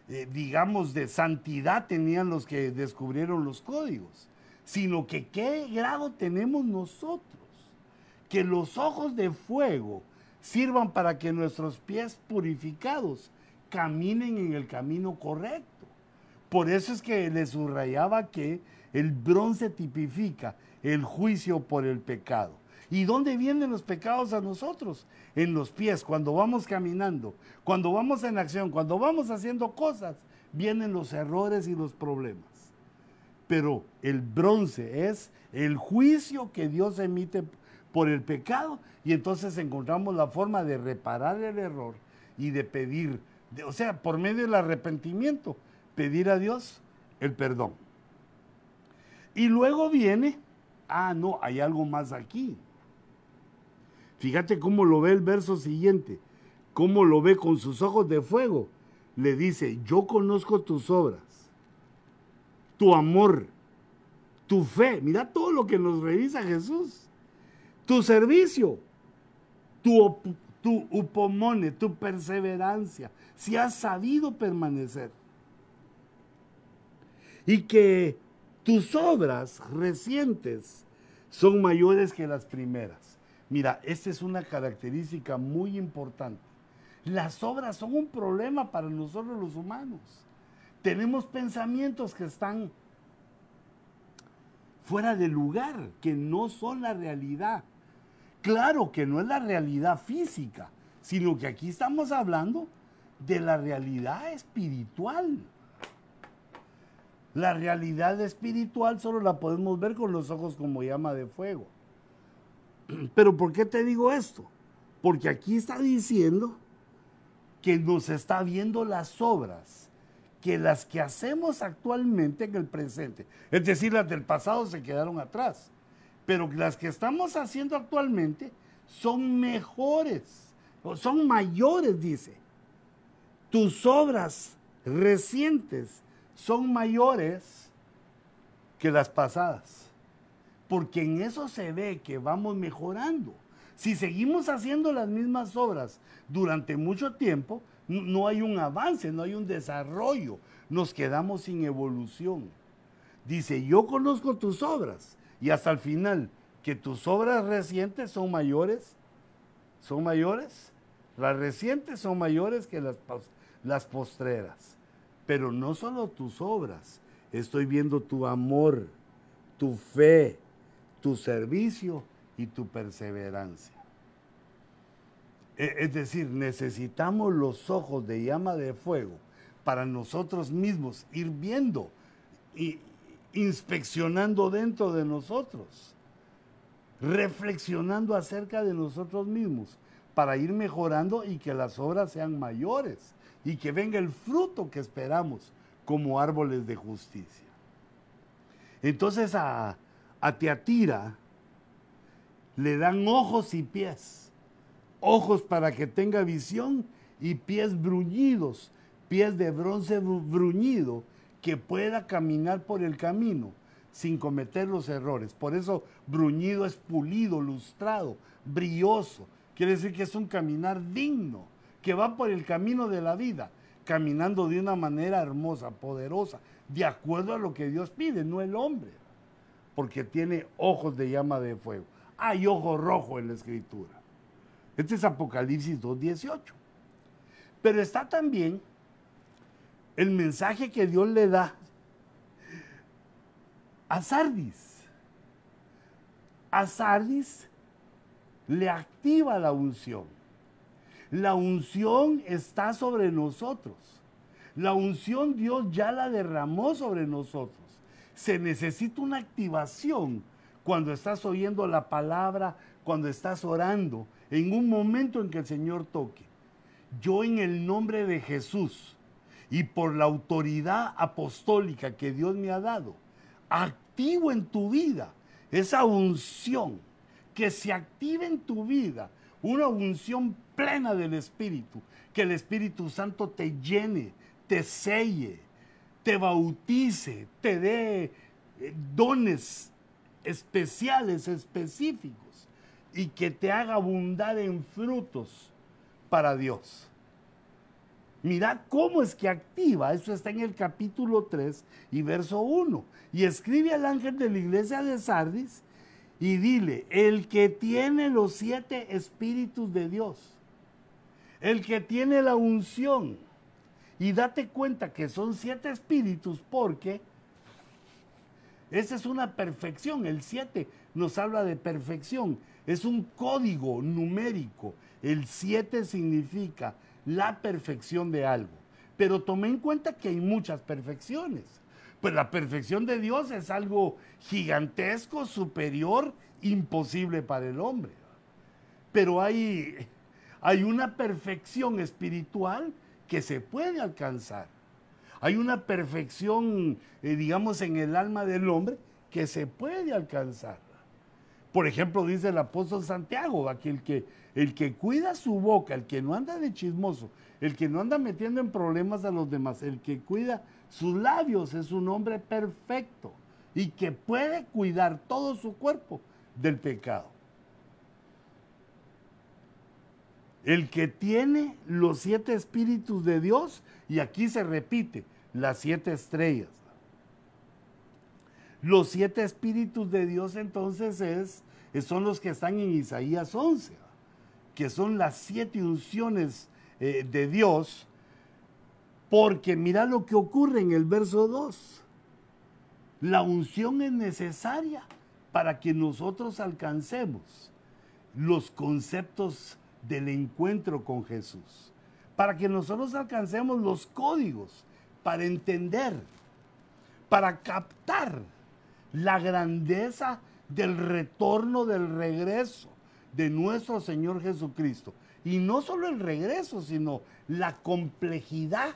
eh, digamos, de santidad tenían los que descubrieron los códigos, sino que qué grado tenemos nosotros. Que los ojos de fuego sirvan para que nuestros pies purificados caminen en el camino correcto. Por eso es que le subrayaba que el bronce tipifica el juicio por el pecado. ¿Y dónde vienen los pecados a nosotros? En los pies, cuando vamos caminando, cuando vamos en acción, cuando vamos haciendo cosas, vienen los errores y los problemas. Pero el bronce es el juicio que Dios emite por el pecado y entonces encontramos la forma de reparar el error y de pedir, o sea, por medio del arrepentimiento, pedir a Dios el perdón. Y luego viene, ah, no, hay algo más aquí. Fíjate cómo lo ve el verso siguiente, cómo lo ve con sus ojos de fuego. Le dice, yo conozco tus obras, tu amor, tu fe. Mira todo lo que nos revisa Jesús. Tu servicio, tu, tu upomone, tu perseverancia, si has sabido permanecer. Y que tus obras recientes son mayores que las primeras. Mira, esta es una característica muy importante. Las obras son un problema para nosotros los humanos. Tenemos pensamientos que están fuera de lugar, que no son la realidad. Claro que no es la realidad física, sino que aquí estamos hablando de la realidad espiritual. La realidad espiritual solo la podemos ver con los ojos como llama de fuego. Pero ¿por qué te digo esto? Porque aquí está diciendo que nos está viendo las obras, que las que hacemos actualmente en el presente, es decir, las del pasado se quedaron atrás, pero las que estamos haciendo actualmente son mejores, son mayores, dice. Tus obras recientes son mayores que las pasadas porque en eso se ve que vamos mejorando. Si seguimos haciendo las mismas obras durante mucho tiempo, no hay un avance, no hay un desarrollo, nos quedamos sin evolución. Dice, yo conozco tus obras y hasta el final, que tus obras recientes son mayores, son mayores, las recientes son mayores que las, las postreras. Pero no solo tus obras, estoy viendo tu amor, tu fe, tu servicio y tu perseverancia. E, es decir, necesitamos los ojos de llama de fuego para nosotros mismos ir viendo y inspeccionando dentro de nosotros, reflexionando acerca de nosotros mismos para ir mejorando y que las obras sean mayores y que venga el fruto que esperamos como árboles de justicia. Entonces a, a Teatira le dan ojos y pies, ojos para que tenga visión y pies bruñidos, pies de bronce bruñido, que pueda caminar por el camino sin cometer los errores. Por eso bruñido es pulido, lustrado, brilloso. Quiere decir que es un caminar digno, que va por el camino de la vida, caminando de una manera hermosa, poderosa, de acuerdo a lo que Dios pide, no el hombre, porque tiene ojos de llama de fuego. Hay ojo rojo en la escritura. Este es Apocalipsis 2.18. Pero está también el mensaje que Dios le da a Sardis. A Sardis le activa la unción. La unción está sobre nosotros. La unción Dios ya la derramó sobre nosotros. Se necesita una activación cuando estás oyendo la palabra, cuando estás orando, en un momento en que el Señor toque. Yo en el nombre de Jesús y por la autoridad apostólica que Dios me ha dado, activo en tu vida esa unción, que se active en tu vida una unción plena del Espíritu, que el Espíritu Santo te llene, te selle, te bautice, te dé eh, dones especiales, específicos, y que te haga abundar en frutos para Dios. Mira cómo es que activa, eso está en el capítulo 3 y verso 1. Y escribe al ángel de la iglesia de Sardis y dile, el que tiene los siete espíritus de Dios, el que tiene la unción, y date cuenta que son siete espíritus porque esa es una perfección, el siete nos habla de perfección, es un código numérico, el siete significa la perfección de algo. Pero tomé en cuenta que hay muchas perfecciones. Pues la perfección de Dios es algo gigantesco, superior, imposible para el hombre. Pero hay, hay una perfección espiritual que se puede alcanzar. Hay una perfección, eh, digamos, en el alma del hombre que se puede alcanzar. Por ejemplo, dice el apóstol Santiago, aquel que, el que cuida su boca, el que no anda de chismoso, el que no anda metiendo en problemas a los demás, el que cuida sus labios es un hombre perfecto y que puede cuidar todo su cuerpo del pecado. El que tiene los siete espíritus de Dios, y aquí se repite, las siete estrellas. Los siete espíritus de Dios entonces es, son los que están en Isaías 11, que son las siete unciones eh, de Dios, porque mira lo que ocurre en el verso 2. La unción es necesaria para que nosotros alcancemos los conceptos del encuentro con Jesús, para que nosotros alcancemos los códigos para entender, para captar la grandeza del retorno, del regreso de nuestro Señor Jesucristo. Y no solo el regreso, sino la complejidad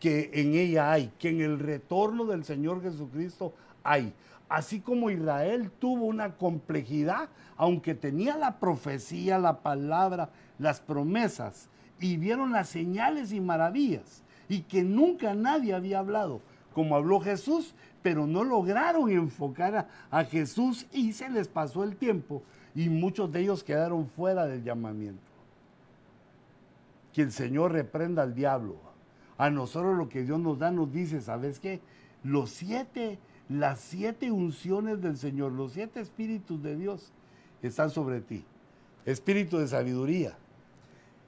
que en ella hay, que en el retorno del Señor Jesucristo hay. Así como Israel tuvo una complejidad, aunque tenía la profecía, la palabra, las promesas, y vieron las señales y maravillas, y que nunca nadie había hablado, como habló Jesús, pero no lograron enfocar a, Jesús y se les pasó el tiempo y muchos de ellos quedaron fuera del llamamiento. Que el Señor reprenda al diablo. A nosotros lo que Dios nos da nos dice, ¿sabes qué? Los siete, las siete unciones del Señor, los siete espíritus de Dios están sobre ti. Espíritu de sabiduría,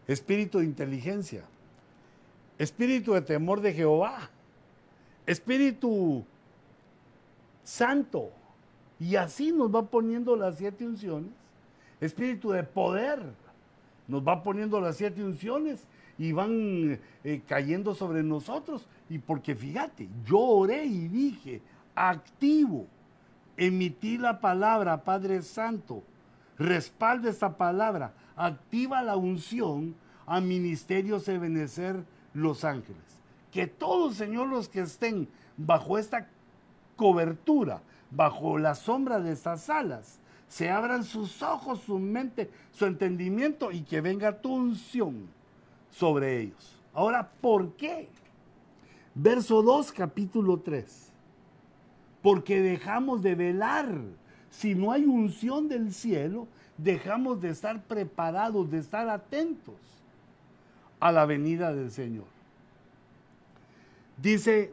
espíritu de inteligencia, espíritu de temor de Jehová, espíritu santo. Y así nos va poniendo las siete unciones. Espíritu de poder. Nos va poniendo las siete unciones y van eh, cayendo sobre nosotros. Y porque fíjate, yo oré y dije, activo, emití la palabra, Padre Santo, respalda esta palabra, activa la unción a ministerios de benecer los ángeles. Que todos, Señor, los que estén bajo esta cobertura, bajo la sombra de estas alas, se abran sus ojos, su mente, su entendimiento y que venga tu unción sobre ellos. Ahora, ¿por qué? Verso 2, capítulo 3. Porque dejamos de velar. Si no hay unción del cielo, dejamos de estar preparados, de estar atentos a la venida del Señor. Dice,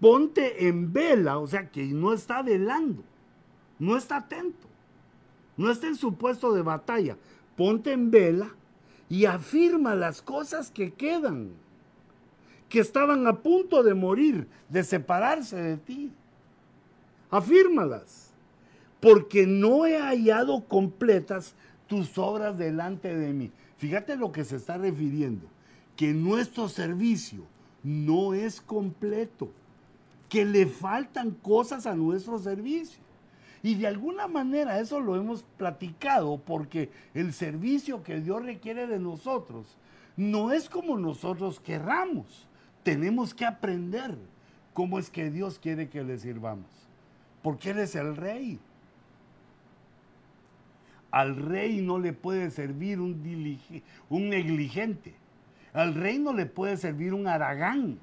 ponte en vela, o sea que no está velando, no está atento, no está en su puesto de batalla. Ponte en vela y afirma las cosas que quedan, que estaban a punto de morir, de separarse de ti. Afírmalas, porque no he hallado completas tus obras delante de mí. Fíjate lo que se está refiriendo, que nuestro servicio no es completo que le faltan cosas a nuestro servicio. Y de alguna manera eso lo hemos platicado porque el servicio que Dios requiere de nosotros no es como nosotros querramos. Tenemos que aprender cómo es que Dios quiere que le sirvamos. Porque Él es el rey. Al rey no le puede servir un, un negligente. Al rey no le puede servir un aragán.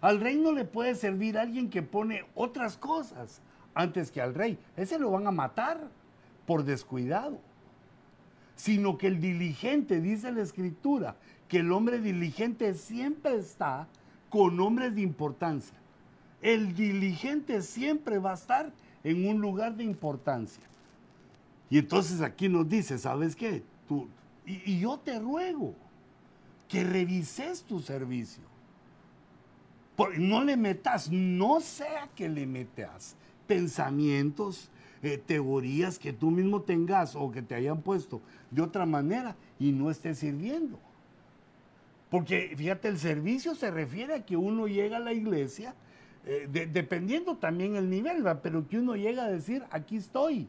Al rey no le puede servir alguien que pone otras cosas antes que al rey. Ese lo van a matar por descuidado. Sino que el diligente, dice la escritura, que el hombre diligente siempre está con hombres de importancia. El diligente siempre va a estar en un lugar de importancia. Y entonces aquí nos dice, ¿sabes qué? Tú, y, y yo te ruego que revises tu servicio no le metas, no sea que le metas pensamientos, eh, teorías que tú mismo tengas o que te hayan puesto de otra manera y no estés sirviendo. Porque fíjate, el servicio se refiere a que uno llega a la iglesia, eh, dependiendo también el nivel, pero que uno llega a decir, aquí estoy.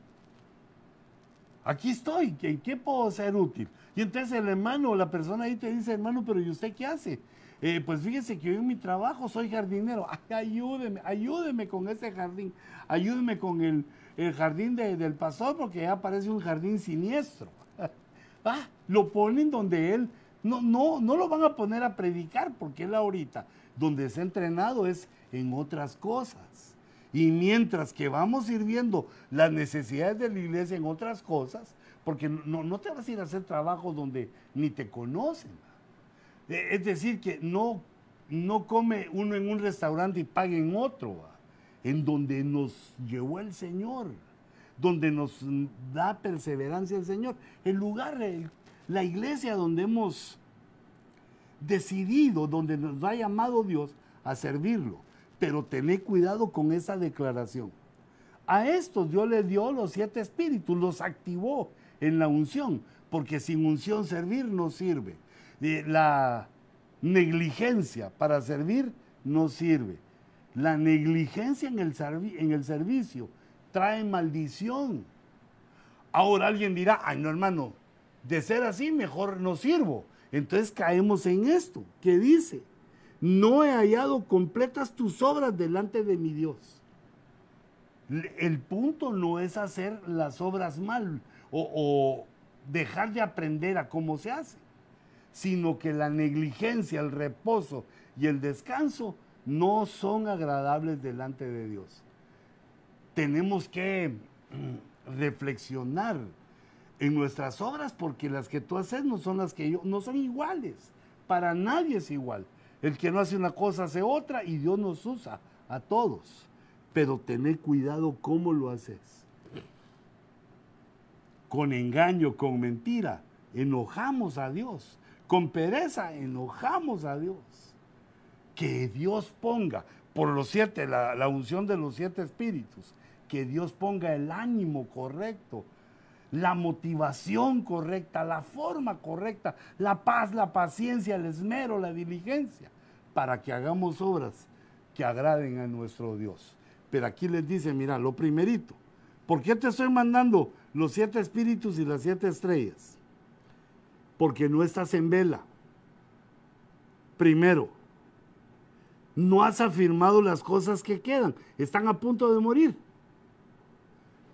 Aquí estoy, ¿en qué puedo ser útil? Y entonces el hermano o la persona ahí te dice, hermano, pero ¿y usted qué hace? Eh, pues fíjese que yo en mi trabajo soy jardinero. ayúdeme, ayúdeme con ese jardín. Ayúdeme con el, jardín del pastor porque ya parece un jardín siniestro. ah, lo ponen donde él, no, no, no lo van a poner a predicar porque él ahorita, donde se ha entrenado es en otras cosas. Y mientras que vamos sirviendo las necesidades de la iglesia en otras cosas, porque no, no te vas a ir a hacer trabajo donde ni te conocen. Eh, es decir, que no, no come uno en un restaurante y pague en otro, en donde nos llevó el Señor, donde nos da perseverancia el Señor. El lugar, la iglesia donde hemos decidido, donde nos ha llamado Dios a servirlo. Pero tened cuidado con esa declaración. A estos Dios le dio los siete espíritus, los activó en la unción, porque sin unción servir no sirve la negligencia para servir no sirve. La negligencia en el, en el servicio trae maldición. Ahora alguien dirá, ay no hermano, de ser así mejor no sirvo. Entonces caemos en esto, que dice, no he hallado completas tus obras delante de mi Dios. El punto no es hacer las obras mal o, o dejar de aprender a cómo se hace sino que la negligencia, el reposo y el descanso no son agradables delante de Dios. Tenemos que mm, reflexionar en nuestras obras porque las que tú haces no son las que yo, no son iguales. Para nadie es igual. El que no hace una cosa hace otra y Dios nos usa a todos. Pero tener cuidado cómo lo haces. Con engaño, con mentira, enojamos a Dios. Con pereza enojamos a Dios. que Dios ponga, por los siete, la, unción de los siete espíritus, que Dios ponga el ánimo correcto, la motivación correcta, la forma correcta, la paz, la paciencia, el esmero, la diligencia, para que hagamos obras que agraden a nuestro Dios. Pero aquí les dice, mira, lo primerito, ¿por qué te estoy mandando los siete espíritus y las siete estrellas? Porque no estás en vela. Primero, no has afirmado las cosas que quedan, están a punto de morir.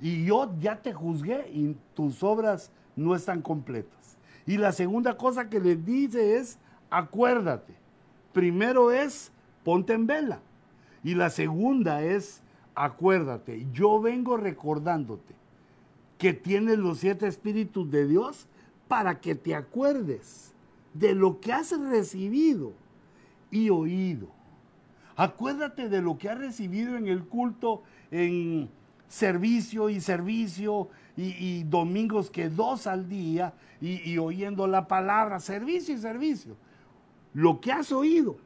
Y yo ya te juzgué y tus obras no están completas. Y la segunda cosa que le dice es, acuérdate. Primero es, ponte en vela. Y la segunda es, acuérdate. Yo vengo recordándote que tienes los siete espíritus de Dios para que te acuerdes de lo que has recibido y oído. Acuérdate de lo que has recibido en el culto, en servicio y servicio y, domingos que dos al día y, oyendo la palabra, servicio y servicio. Lo que has oído,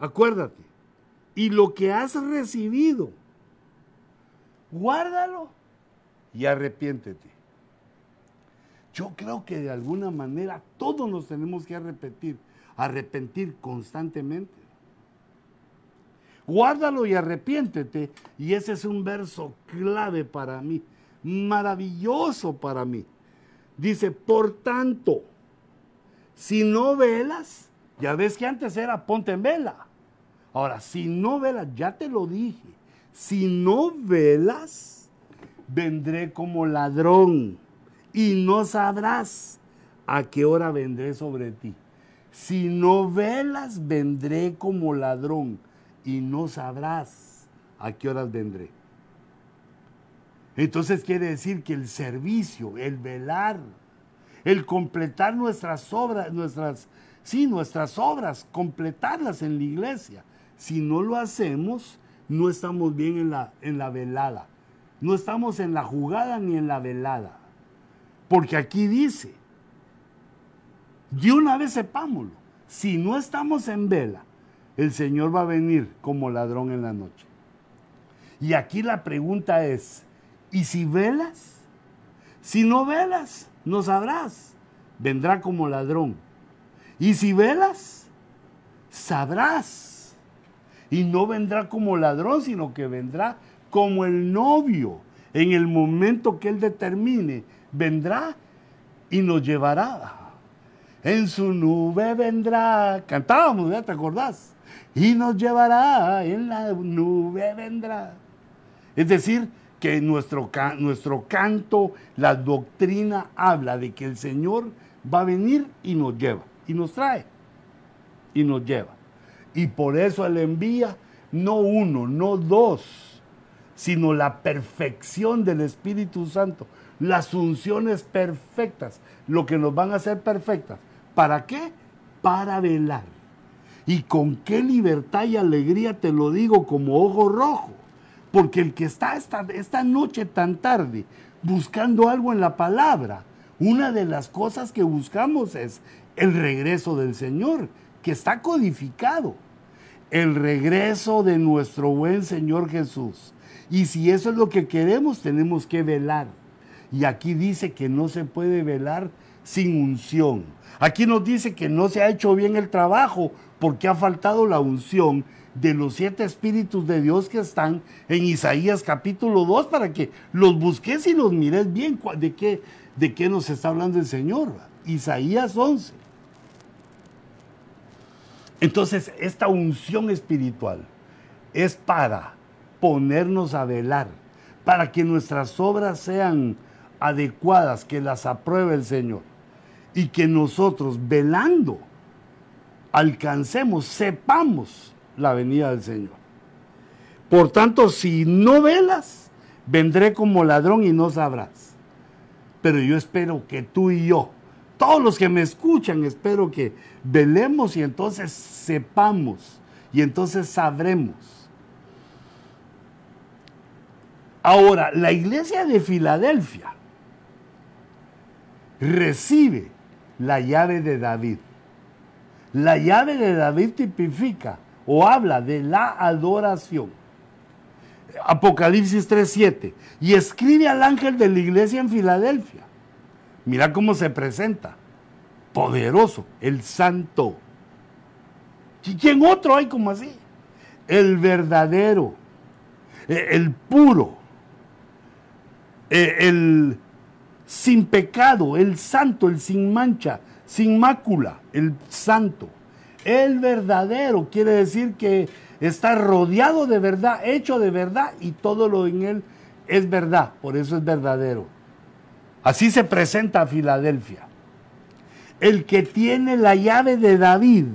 acuérdate, y lo que has recibido, guárdalo y arrepiéntete. Yo creo que de alguna manera todos nos tenemos que arrepentir, arrepentir constantemente. Guárdalo y arrepiéntete. Y ese es un verso clave para mí, maravilloso para mí. Dice, por tanto, si no velas, ya ves que antes era ponte en vela. Ahora, si no velas, ya te lo dije, si no velas, vendré como ladrón y no sabrás a qué hora vendré sobre ti. Si no velas, vendré como ladrón y no sabrás a qué horas vendré. Entonces quiere decir que el servicio, el velar, el completar nuestras obras, nuestras, sí, nuestras obras, completarlas en la iglesia. Si no lo hacemos, no estamos bien en la, en la velada. No estamos en la jugada ni en la velada. Porque aquí dice, de una vez sepámoslo, si no estamos en vela, el Señor va a venir como ladrón en la noche. Y aquí la pregunta es, ¿y si velas? Si no velas, no sabrás. Vendrá como ladrón. Y si velas, sabrás. Y no vendrá como ladrón, sino que vendrá como el novio. En el momento que él determine, vendrá y nos llevará. En su nube vendrá. Cantábamos, ¿ya te acordás? y nos llevará, en la nube vendrá. Es decir, que nuestro, nuestro canto, la doctrina habla de que el Señor va a venir y nos lleva, y nos trae, y nos lleva. Y por eso Él envía no uno, no dos, sino la perfección del Espíritu Santo, las unciones perfectas, lo que nos van a hacer perfectas. ¿Para qué? Para velar y con qué libertad y alegría te lo digo como ojo rojo. Porque el que está esta, esta noche tan tarde buscando algo en la palabra, una de las cosas que buscamos es el regreso del Señor, que está codificado. El regreso de nuestro buen Señor Jesús. Y si eso es lo que queremos, tenemos que velar. Y aquí dice que no se puede velar sin unción. Aquí nos dice que no se ha hecho bien el trabajo porque ha faltado la unción de los siete espíritus de Dios que están en Isaías capítulo 2 para que los busques y los mires bien de qué, de qué nos está hablando el Señor. Isaías 11. Entonces, esta unción espiritual es para ponernos a velar, para que nuestras obras sean adecuadas, que las apruebe el Señor y que nosotros velando alcancemos, sepamos la venida del Señor. Por tanto, si no velas, vendré como ladrón y no sabrás. Pero yo espero que tú y yo, todos los que me escuchan, espero que velemos y entonces sepamos y entonces sabremos. Ahora, la iglesia de Filadelfia recibe la llave de David La llave de David tipifica o habla de la adoración. Apocalipsis 3:7. Y escribe al ángel de la iglesia en Filadelfia. Mira cómo se presenta. Poderoso, el santo. ¿Y quién otro hay como así? El verdadero, e, el puro, e, el sin pecado, el santo, el sin mancha, sin mácula, el santo. El verdadero quiere decir que está rodeado de verdad, hecho de verdad y todo lo en él es verdad, por eso es verdadero. Así se presenta a Filadelfia. El que tiene la llave de David,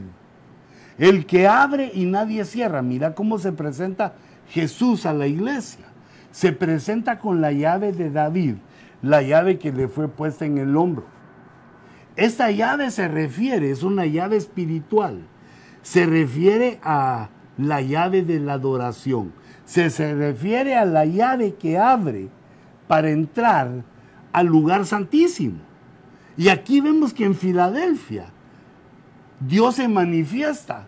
el que abre y nadie cierra. Mira cómo se presenta Jesús a la iglesia. Se presenta con la llave de David, la llave que le fue puesta en el hombro. Esta llave se refiere, es una llave espiritual, se refiere a la llave de la adoración, se, se refiere a la llave que abre para entrar al lugar santísimo. Y aquí vemos que en Filadelfia Dios se manifiesta,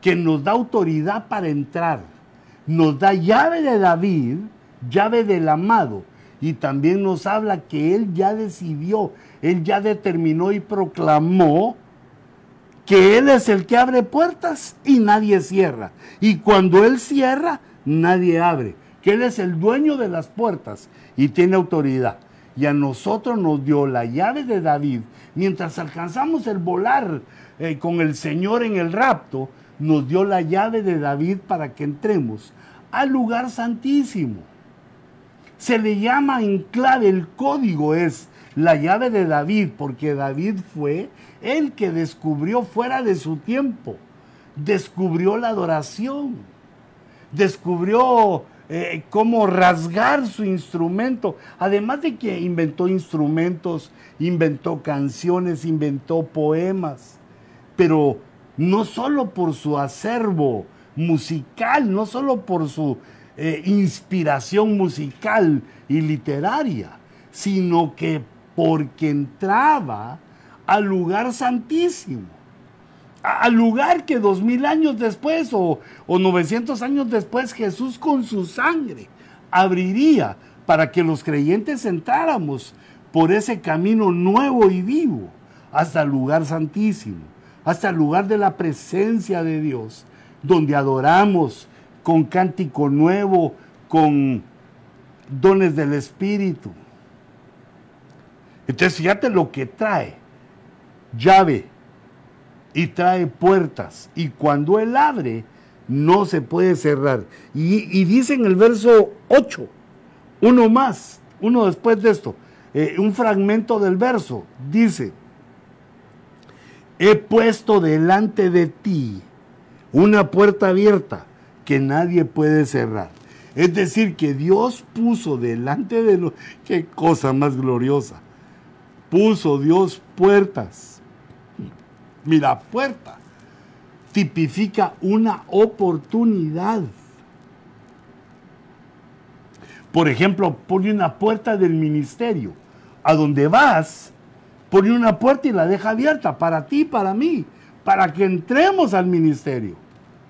que nos da autoridad para entrar, nos da llave de David, llave del amado, y también nos habla que Él ya decidió, Él ya determinó y proclamó que Él es el que abre puertas y nadie cierra. Y cuando Él cierra, nadie abre. Que Él es el dueño de las puertas y tiene autoridad. Y a nosotros nos dio la llave de David. Mientras alcanzamos el volar eh, con el Señor en el rapto, nos dio la llave de David para que entremos al lugar santísimo se le llama en clave, el código es la llave de David, porque David fue el que descubrió fuera de su tiempo, descubrió la adoración, descubrió eh, cómo rasgar su instrumento, además de que inventó instrumentos, inventó canciones, inventó poemas, pero no solo por su acervo musical, no solo por su eh, inspiración musical y literaria, sino que porque entraba al lugar santísimo, al lugar que dos mil años después o, o 900 años después Jesús con su sangre abriría para que los creyentes entráramos por ese camino nuevo y vivo hasta el lugar santísimo, hasta el lugar de la presencia de Dios, donde adoramos, con cántico nuevo, con dones del Espíritu. Entonces fíjate lo que trae, llave y trae puertas. Y cuando Él abre, no se puede cerrar. Y, dice en el verso 8, uno más, uno después de esto, eh, un fragmento del verso, dice, he puesto delante de ti una puerta abierta que nadie puede cerrar. Es decir, que Dios puso delante de los... ¡Qué cosa más gloriosa! Puso Dios puertas. Mira, puerta tipifica una oportunidad. Por ejemplo, pone una puerta del ministerio. A donde vas, pone una puerta y la deja abierta para ti, para mí, para que entremos al ministerio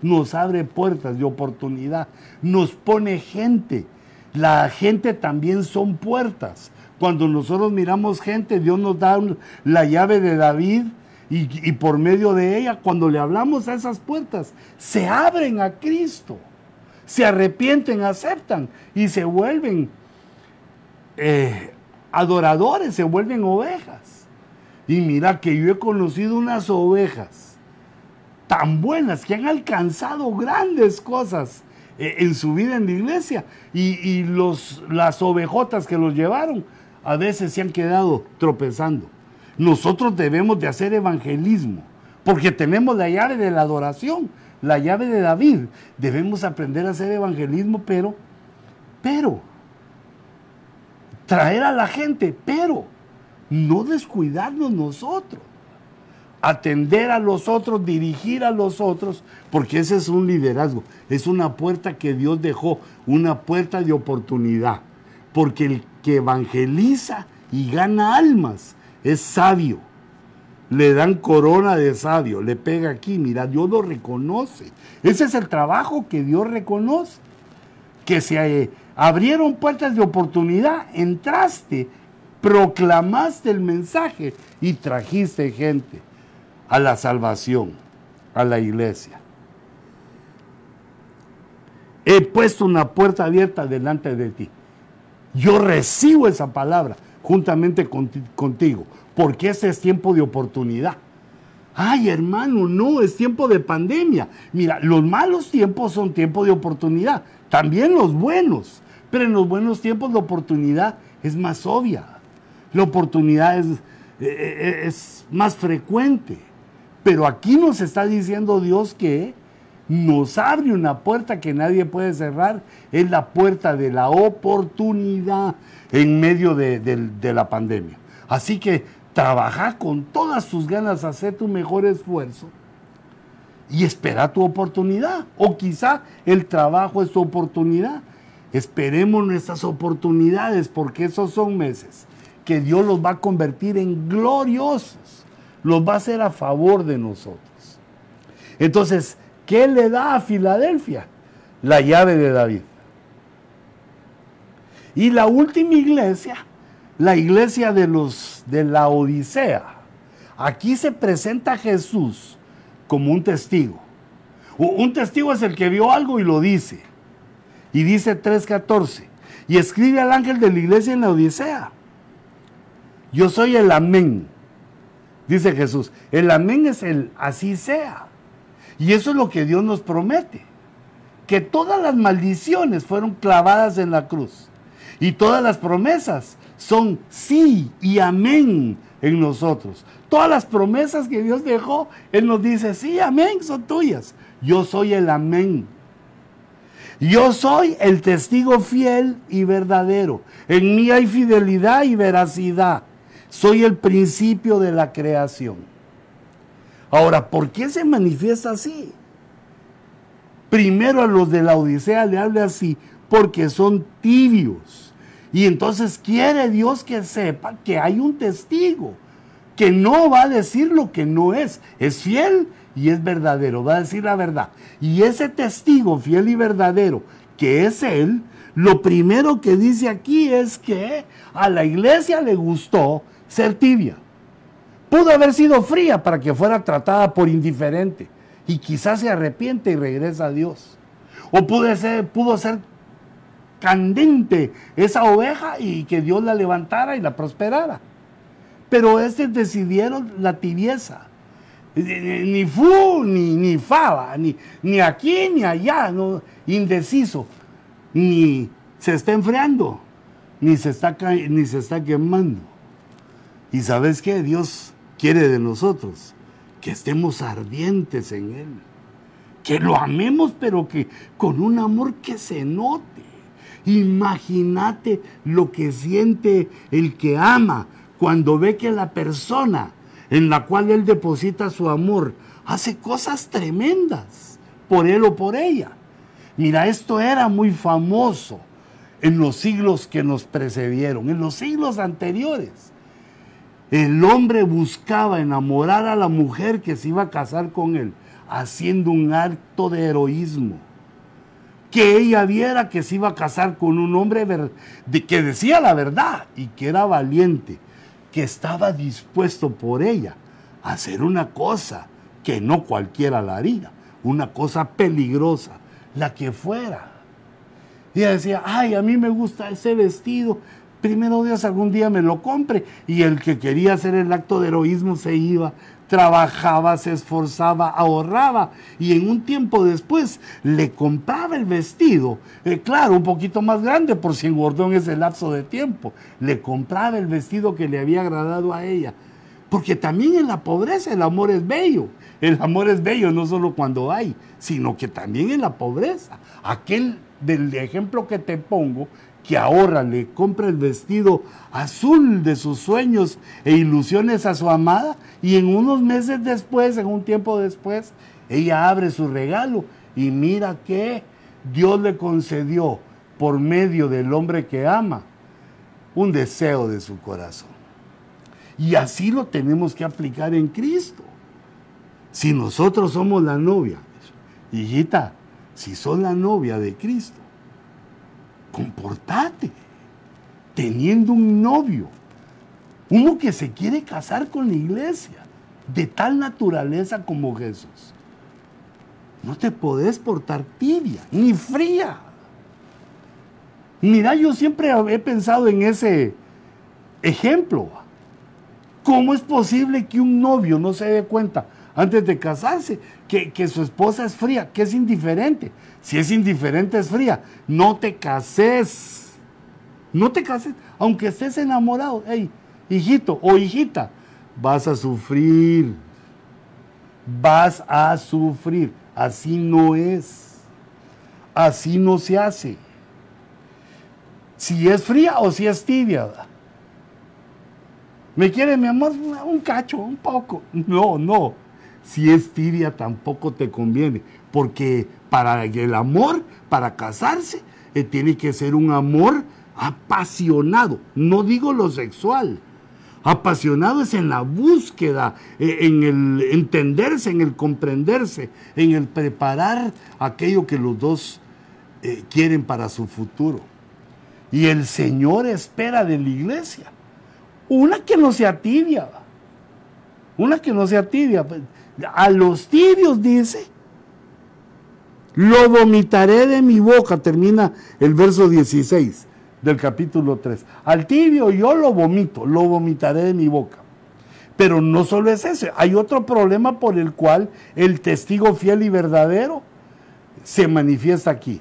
nos abre puertas de oportunidad, nos pone gente. La gente también son puertas. Cuando nosotros miramos gente, Dios nos da la llave de David y, por medio de ella, cuando le hablamos a esas puertas, se abren a Cristo, se arrepienten, aceptan y se vuelven eh, adoradores, se vuelven ovejas. Y mira que yo he conocido unas ovejas tan buenas que han alcanzado grandes cosas eh, en su vida en la iglesia y, los, las ovejotas que los llevaron a veces se han quedado tropezando. Nosotros debemos de hacer evangelismo porque tenemos la llave de la adoración, la llave de David. Debemos aprender a hacer evangelismo, pero, pero, traer a la gente, pero no descuidarnos nosotros atender a los otros, dirigir a los otros, porque ese es un liderazgo, es una puerta que Dios dejó, una puerta de oportunidad, porque el que evangeliza y gana almas es sabio, le dan corona de sabio, le pega aquí, mira, Dios lo reconoce. Ese es el trabajo que Dios reconoce. Que se eh, abrieron puertas de oportunidad, entraste, proclamaste el mensaje y trajiste gente a la salvación, a la iglesia. He puesto una puerta abierta delante de ti. Yo recibo esa palabra juntamente contigo, porque ese es tiempo de oportunidad. Ay, hermano, no, es tiempo de pandemia. Mira, los malos tiempos son tiempo de oportunidad, también los buenos, pero en los buenos tiempos la oportunidad es más obvia, la oportunidad es, eh, eh, es más frecuente. Pero aquí nos está diciendo Dios que nos abre una puerta que nadie puede cerrar, es la puerta de la oportunidad en medio de, la pandemia. Así que trabaja con todas tus ganas, hacer tu mejor esfuerzo y espera tu oportunidad. O quizá el trabajo es tu oportunidad. Esperemos nuestras oportunidades porque esos son meses que Dios los va a convertir en gloriosos. Los va a hacer a favor de nosotros. Entonces, ¿Qué le da a Filadelfia? La llave de David. Y la última iglesia, la iglesia de los de la Odisea. Aquí se presenta Jesús como un testigo. Un testigo es el que vio algo y lo dice. Y dice 3.14. Y escribe al ángel de la iglesia en la Odisea. Yo soy el amén. Dice Jesús. El amén es el así sea. Y eso es lo que Dios nos promete. Que todas las maldiciones fueron clavadas en la cruz. Y todas las promesas son sí y amén en nosotros. Todas las promesas que Dios dejó, Él nos dice, sí, amén, son tuyas. Yo soy el amén. Yo soy el testigo fiel y verdadero. En mí hay fidelidad y veracidad. Soy el principio de la creación. Ahora, ¿por qué se manifiesta así? Primero a los de la Odisea le habla así, porque son tibios. Y entonces quiere Dios que sepa que hay un testigo, que no va a decir lo que no es, es fiel y es verdadero, va a decir la verdad. Y ese testigo fiel y verdadero, que es Él, lo primero que dice aquí es que a la iglesia le gustó ser tibia. Pudo haber sido fría para que fuera tratada por indiferente y quizás se arrepiente y regresa a Dios. O pudo ser, pudo ser candente esa oveja y que Dios la levantara y la prosperara. Pero estos decidieron la tibieza. Ni fu, ni, ni fava, ni, ni aquí, ni allá, no, indeciso. Ni se está enfriando, ni se está, ni se está quemando. Y sabes qué, Dios quiere de nosotros que estemos ardientes en Él, que lo amemos, pero que con un amor que se note. Imagínate lo que siente el que ama cuando ve que la persona en la cual Él deposita su amor hace cosas tremendas por Él o por ella. Mira, esto era muy famoso en los siglos que nos precedieron, en los siglos anteriores el hombre buscaba enamorar a la mujer que se iba a casar con él, haciendo un acto de heroísmo. Que ella viera que se iba a casar con un hombre que decía la verdad y que era valiente, que estaba dispuesto por ella a hacer una cosa que no cualquiera la haría, una cosa peligrosa, la que fuera. Y ella decía, ay, a mí me gusta ese vestido, primero Dios algún día me lo compre. Y el que quería hacer el acto de heroísmo se iba, trabajaba, se esforzaba, ahorraba y en un tiempo después le compraba el vestido, eh, claro, un poquito más grande por si engordó en ese lapso de tiempo, le compraba el vestido que le había agradado a ella. Porque también en la pobreza el amor es bello. El amor es bello no solo cuando hay, sino que también en la pobreza. Aquel del ejemplo que te pongo que ahorra, le compra el vestido azul de sus sueños e ilusiones a su amada y en unos meses después, en un tiempo después, ella abre su regalo y mira que Dios le concedió por medio del hombre que ama un deseo de su corazón. Y así lo tenemos que aplicar en Cristo. Si nosotros somos la novia, hijita, si sos la novia de Cristo, comportate teniendo un novio, uno que se quiere casar con la iglesia, de tal naturaleza como Jesús. No te podés portar tibia ni fría. Mira, yo siempre he pensado en ese ejemplo. ¿Cómo es posible que un novio no se dé cuenta antes de casarse que, que, su esposa es fría, que es indiferente? Si es indiferente, es fría. No te cases. No te cases, aunque estés enamorado. Hey, hijito o hijita, vas a sufrir. Vas a sufrir. Así no es. Así no se hace. Si es fría o si es tibia. ¿Me quiere mi amor? Un cacho, un poco. No, no. Si es tibia tampoco te conviene. Porque para el amor, para casarse, eh, tiene que ser un amor apasionado. No digo lo sexual. Apasionado es en la búsqueda, eh, en el entenderse, en el comprenderse, en el preparar aquello que los dos eh, quieren para su futuro. Y el Señor espera de la iglesia una que no sea tibia. Una que no sea tibia. A los tibios dice, lo vomitaré de mi boca, termina el verso 16 del capítulo 3. Al tibio yo lo vomito, lo vomitaré de mi boca. Pero no solo es ese, hay otro problema por el cual el testigo fiel y verdadero se manifiesta aquí.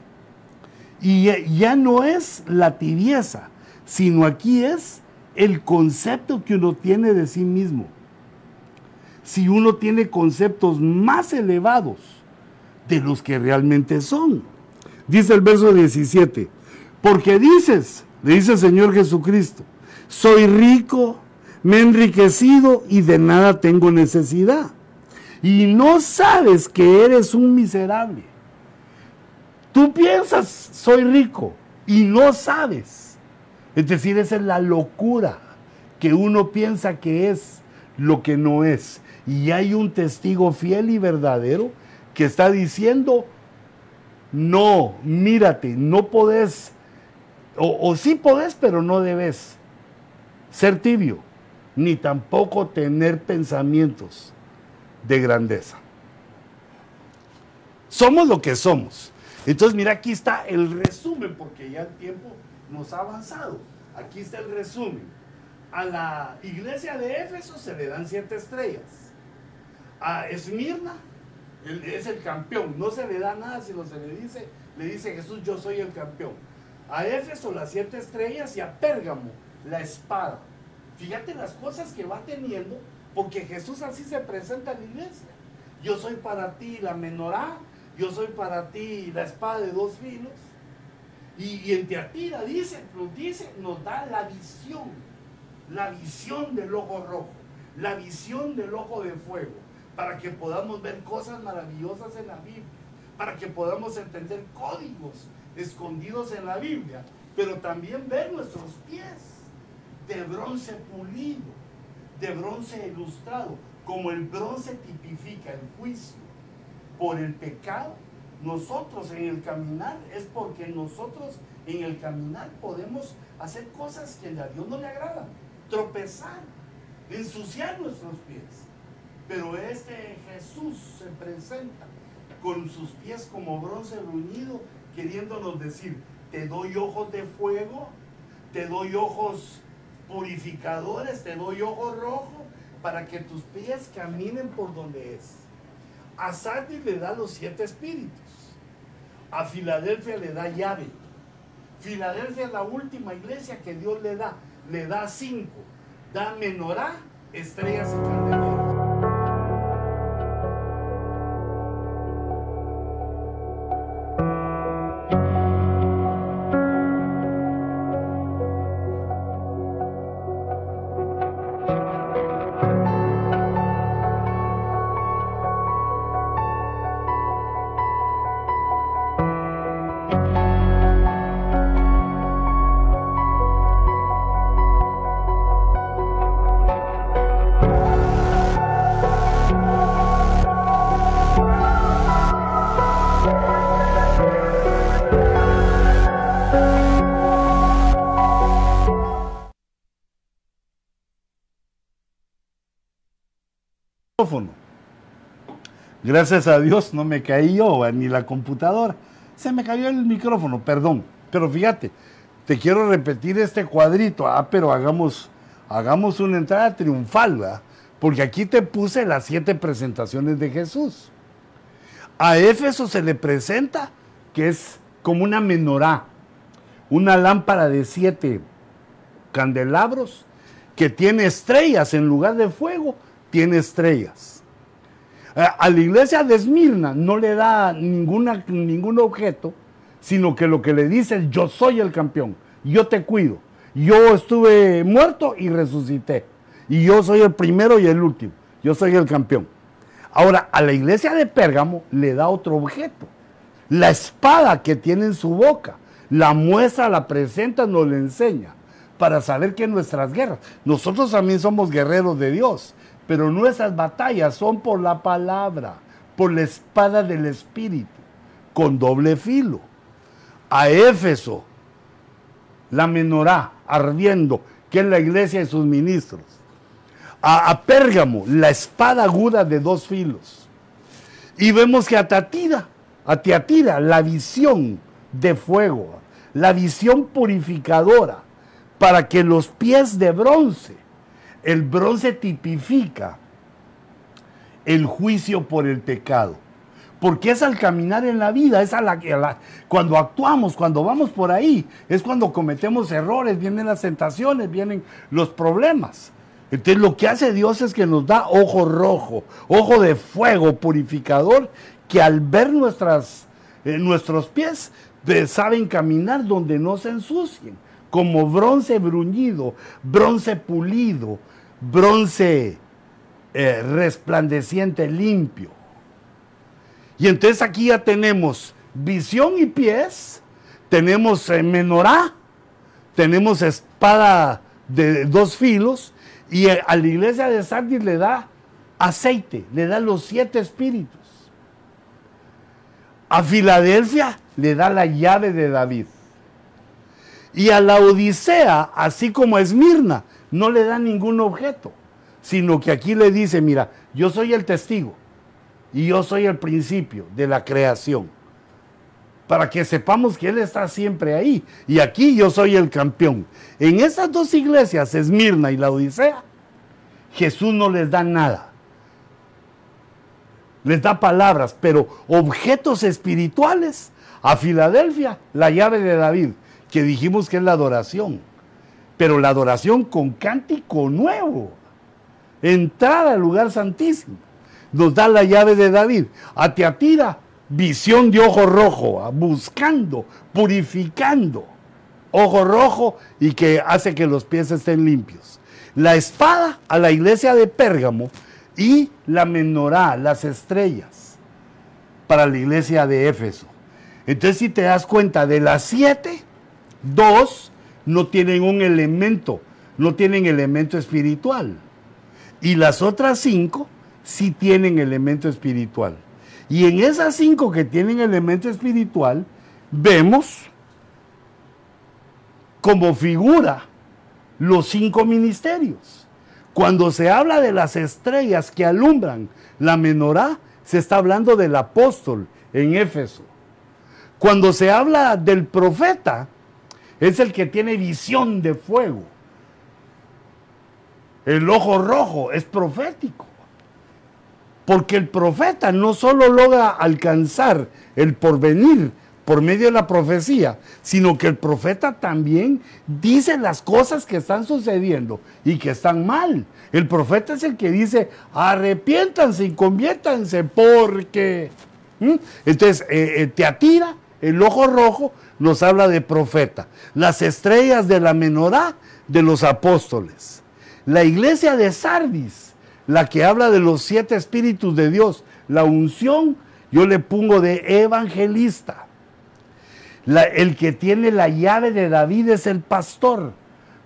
Y ya no es la tibieza, sino aquí es el concepto que uno tiene de sí mismo. Si uno tiene conceptos más elevados de los que realmente son. Dice el verso 17, porque dices, le dice el Señor Jesucristo, soy rico, me he enriquecido y de nada tengo necesidad. Y no sabes que eres un miserable. Tú piensas, soy rico, y no sabes es decir, esa es la locura que uno piensa que es lo que no es. Y hay un testigo fiel y verdadero que está diciendo, no, mírate, no podés, o, sí podés, pero no debes ser tibio, ni tampoco tener pensamientos de grandeza. Somos lo que somos. Entonces, mira, aquí está el resumen, porque ya el tiempo nos ha avanzado. Aquí está el resumen. A la iglesia de Éfeso se le dan siete estrellas. A Esmirna es el campeón. No se le da nada, sino se le dice, le dice Jesús, yo soy el campeón. A Éfeso las siete estrellas y a Pérgamo la espada. Fíjate las cosas que va teniendo, porque Jesús así se presenta a la iglesia. Yo soy para ti la menorá, yo soy para ti la espada de dos filos, y, en Teatira dice, nos dice, nos da la visión, la visión del ojo rojo, la visión del ojo de fuego, para que podamos ver cosas maravillosas en la Biblia, para que podamos entender códigos escondidos en la Biblia, pero también ver nuestros pies de bronce pulido, de bronce ilustrado, como el bronce tipifica el juicio por el pecado nosotros en el caminar es porque nosotros en el caminar podemos hacer cosas que a Dios no le agradan, tropezar, ensuciar nuestros pies. Pero este Jesús se presenta con sus pies como bronce bruñido, queriéndonos decir, te doy ojos de fuego, te doy ojos purificadores, te doy ojos rojos, para que tus pies caminen por donde es. A Sardis le da los siete espíritus. A Filadelfia le da llave. Filadelfia es la última iglesia que Dios le da. Le da cinco. Da menorá, estrellas y candeleros. Gracias a Dios no me caí yo, ni la computadora. Se me cayó el micrófono, perdón. Pero fíjate, te quiero repetir este cuadrito. Ah, pero hagamos, hagamos una entrada triunfal, ¿verdad? Porque aquí te puse las siete presentaciones de Jesús. A Éfeso se le presenta que es como una menorá, una lámpara de siete candelabros que tiene estrellas en lugar de fuego, tiene estrellas. Eh, a la iglesia de Esmirna no le da ningún objeto, sino que lo que le dice yo soy el campeón, yo te cuido, yo estuve muerto y resucité, y yo soy el primero y el último, yo soy el campeón. Ahora, a la iglesia de Pérgamo le da otro objeto, la espada que tiene en su boca, la muestra, la presenta, nos la enseña, para saber que nuestras guerras, nosotros también somos guerreros de Dios, pero nuestras batallas son por la palabra, por la espada del Espíritu, con doble filo. A Éfeso, la menorá ardiendo, que es la iglesia y sus ministros. A, Pérgamo, la espada aguda de dos filos. Y vemos que a Tatira, a Tiatira, la visión de fuego, la visión purificadora, para que los pies de bronce el bronce tipifica el juicio por el pecado. Porque es al caminar en la vida, es a la, cuando actuamos, cuando vamos por ahí, es cuando cometemos errores, vienen las tentaciones, vienen los problemas. Entonces lo que hace Dios es que nos da ojo rojo, ojo de fuego purificador, que al ver nuestras, eh, nuestros pies saben caminar donde no se ensucien, como bronce bruñido, bronce pulido, bronce eh, resplandeciente, limpio. Y entonces aquí ya tenemos visión y pies, tenemos eh, menorá, tenemos espada de dos filos, y a la iglesia de Sardis le da aceite, le da los siete espíritus. A Filadelfia le da la llave de David. Y a la Odisea, así como a Esmirna, no le da ningún objeto, sino que aquí le dice, mira, yo soy el testigo y yo soy el principio de la creación. Para que sepamos que Él está siempre ahí. Y aquí yo soy el campeón. En esas dos iglesias, Esmirna y la Odisea, Jesús no les da nada. Les da palabras, pero objetos espirituales. A Filadelfia, la llave de David, que dijimos que es la adoración pero la adoración con cántico nuevo. Entrada al lugar santísimo. Nos da la llave de David. A Teatira, visión de ojo rojo, buscando, purificando. Ojo rojo y que hace que los pies estén limpios. La espada a la iglesia de Pérgamo y la menorá, las estrellas, para la iglesia de Éfeso. Entonces, si te das cuenta de las siete, dos no tienen un elemento, no tienen elemento espiritual. Y las otras cinco sí tienen elemento espiritual. Y en esas cinco que tienen elemento espiritual, vemos como figura los cinco ministerios. Cuando se habla de las estrellas que alumbran la menorá, se está hablando del apóstol en Éfeso. Cuando se habla del profeta, es el que tiene visión de fuego. El ojo rojo es profético. Porque el profeta no solo logra alcanzar el porvenir por medio de la profecía, sino que el profeta también dice las cosas que están sucediendo y que están mal. El profeta es el que dice, arrepiéntanse y conviértanse porque... Entonces, eh, eh, te atira el ojo rojo nos habla de profeta. Las estrellas de la menorá de los apóstoles. La iglesia de Sardis, la que habla de los siete espíritus de Dios. La unción, yo le pongo de evangelista. el que tiene la llave de David es el pastor,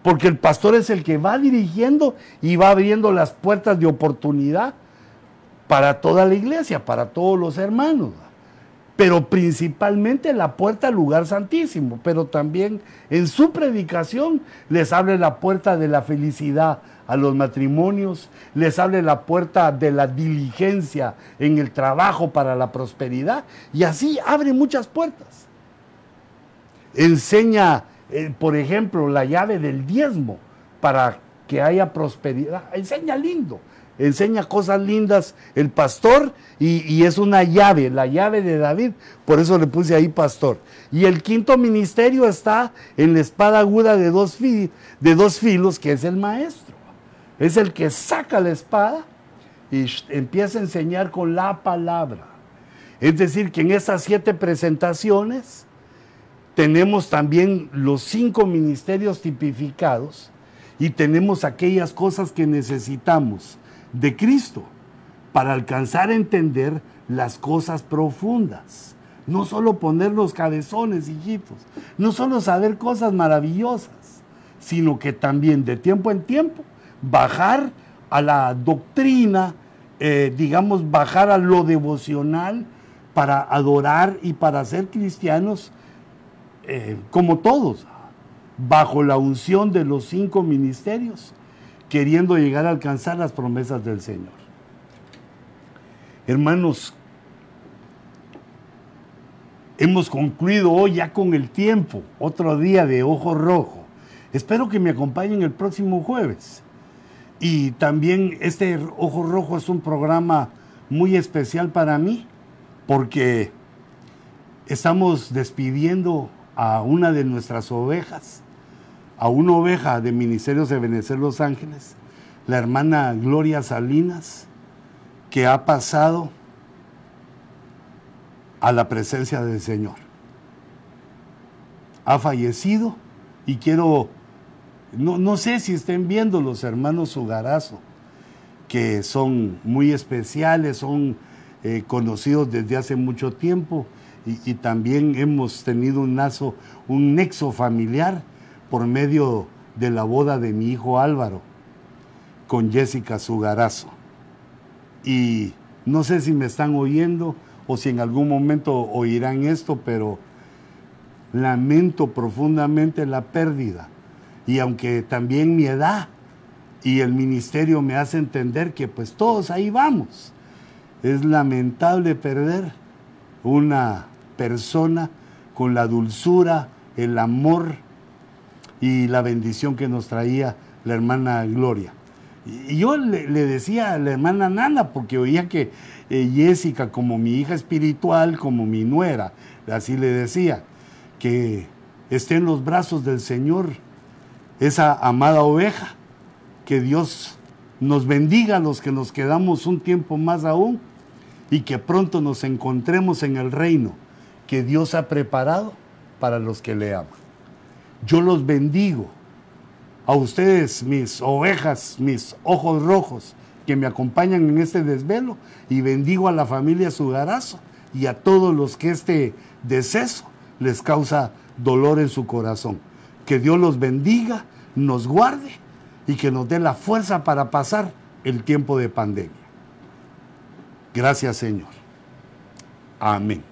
porque el pastor es el que va dirigiendo y va abriendo las puertas de oportunidad para toda la iglesia, para todos los hermanos pero principalmente la puerta al lugar santísimo, pero también en su predicación les abre la puerta de la felicidad a los matrimonios, les abre la puerta de la diligencia en el trabajo para la prosperidad y así abre muchas puertas. Enseña, eh, por ejemplo, la llave del diezmo para que haya prosperidad. Enseña lindo enseña cosas lindas el pastor y, es una llave, la llave de David, por eso le puse ahí pastor. Y el quinto ministerio está en la espada aguda de dos, de dos filos, que es el maestro. Es el que saca la espada y empieza a enseñar con la palabra. Es decir, que en estas siete presentaciones tenemos también los cinco ministerios tipificados y tenemos aquellas cosas que necesitamos de Cristo para alcanzar a entender las cosas profundas. No solo poner los cabezones, hijitos, no solo saber cosas maravillosas, sino que también de tiempo en tiempo bajar a la doctrina, eh, digamos, bajar a lo devocional para adorar y para ser cristianos eh, como todos, bajo la unción de los cinco ministerios queriendo llegar a alcanzar las promesas del Señor. Hermanos, hemos concluido hoy ya con el tiempo, otro día de ojo rojo. Espero que me acompañen el próximo jueves. Y también este Ojo Rojo es un programa muy especial para mí porque estamos despidiendo a una de nuestras ovejas a una oveja de Ministerios de Benecer Los Ángeles, la hermana Gloria Salinas, que ha pasado a la presencia del Señor. Ha fallecido y quiero, no, sé si estén viendo los hermanos Sugarazo, que son muy especiales, son eh, conocidos desde hace mucho tiempo y, y, también hemos tenido un, lazo, un nexo familiar por medio de la boda de mi hijo Álvaro con Jessica Sugarazo. Y no sé si me están oyendo o si en algún momento oirán esto, pero lamento profundamente la pérdida. Y aunque también mi edad y el ministerio me hace entender que pues todos ahí vamos, es lamentable perder una persona con la dulzura, el amor, y la bendición que nos traía la hermana Gloria. Y yo le, decía a la hermana Nana, porque oía que eh, Jessica, como mi hija espiritual, como mi nuera, así le decía, que esté en los brazos del Señor esa amada oveja, que Dios nos bendiga a los que nos quedamos un tiempo más aún y que pronto nos encontremos en el reino que Dios ha preparado para los que le aman. Yo los bendigo. A ustedes, mis ovejas, mis ojos rojos, que me acompañan en este desvelo, y bendigo a la familia Sugarazo y a todos los que este deceso les causa dolor en su corazón. Que Dios los bendiga, nos guarde y que nos dé la fuerza para pasar el tiempo de pandemia. Gracias Señor. Amén.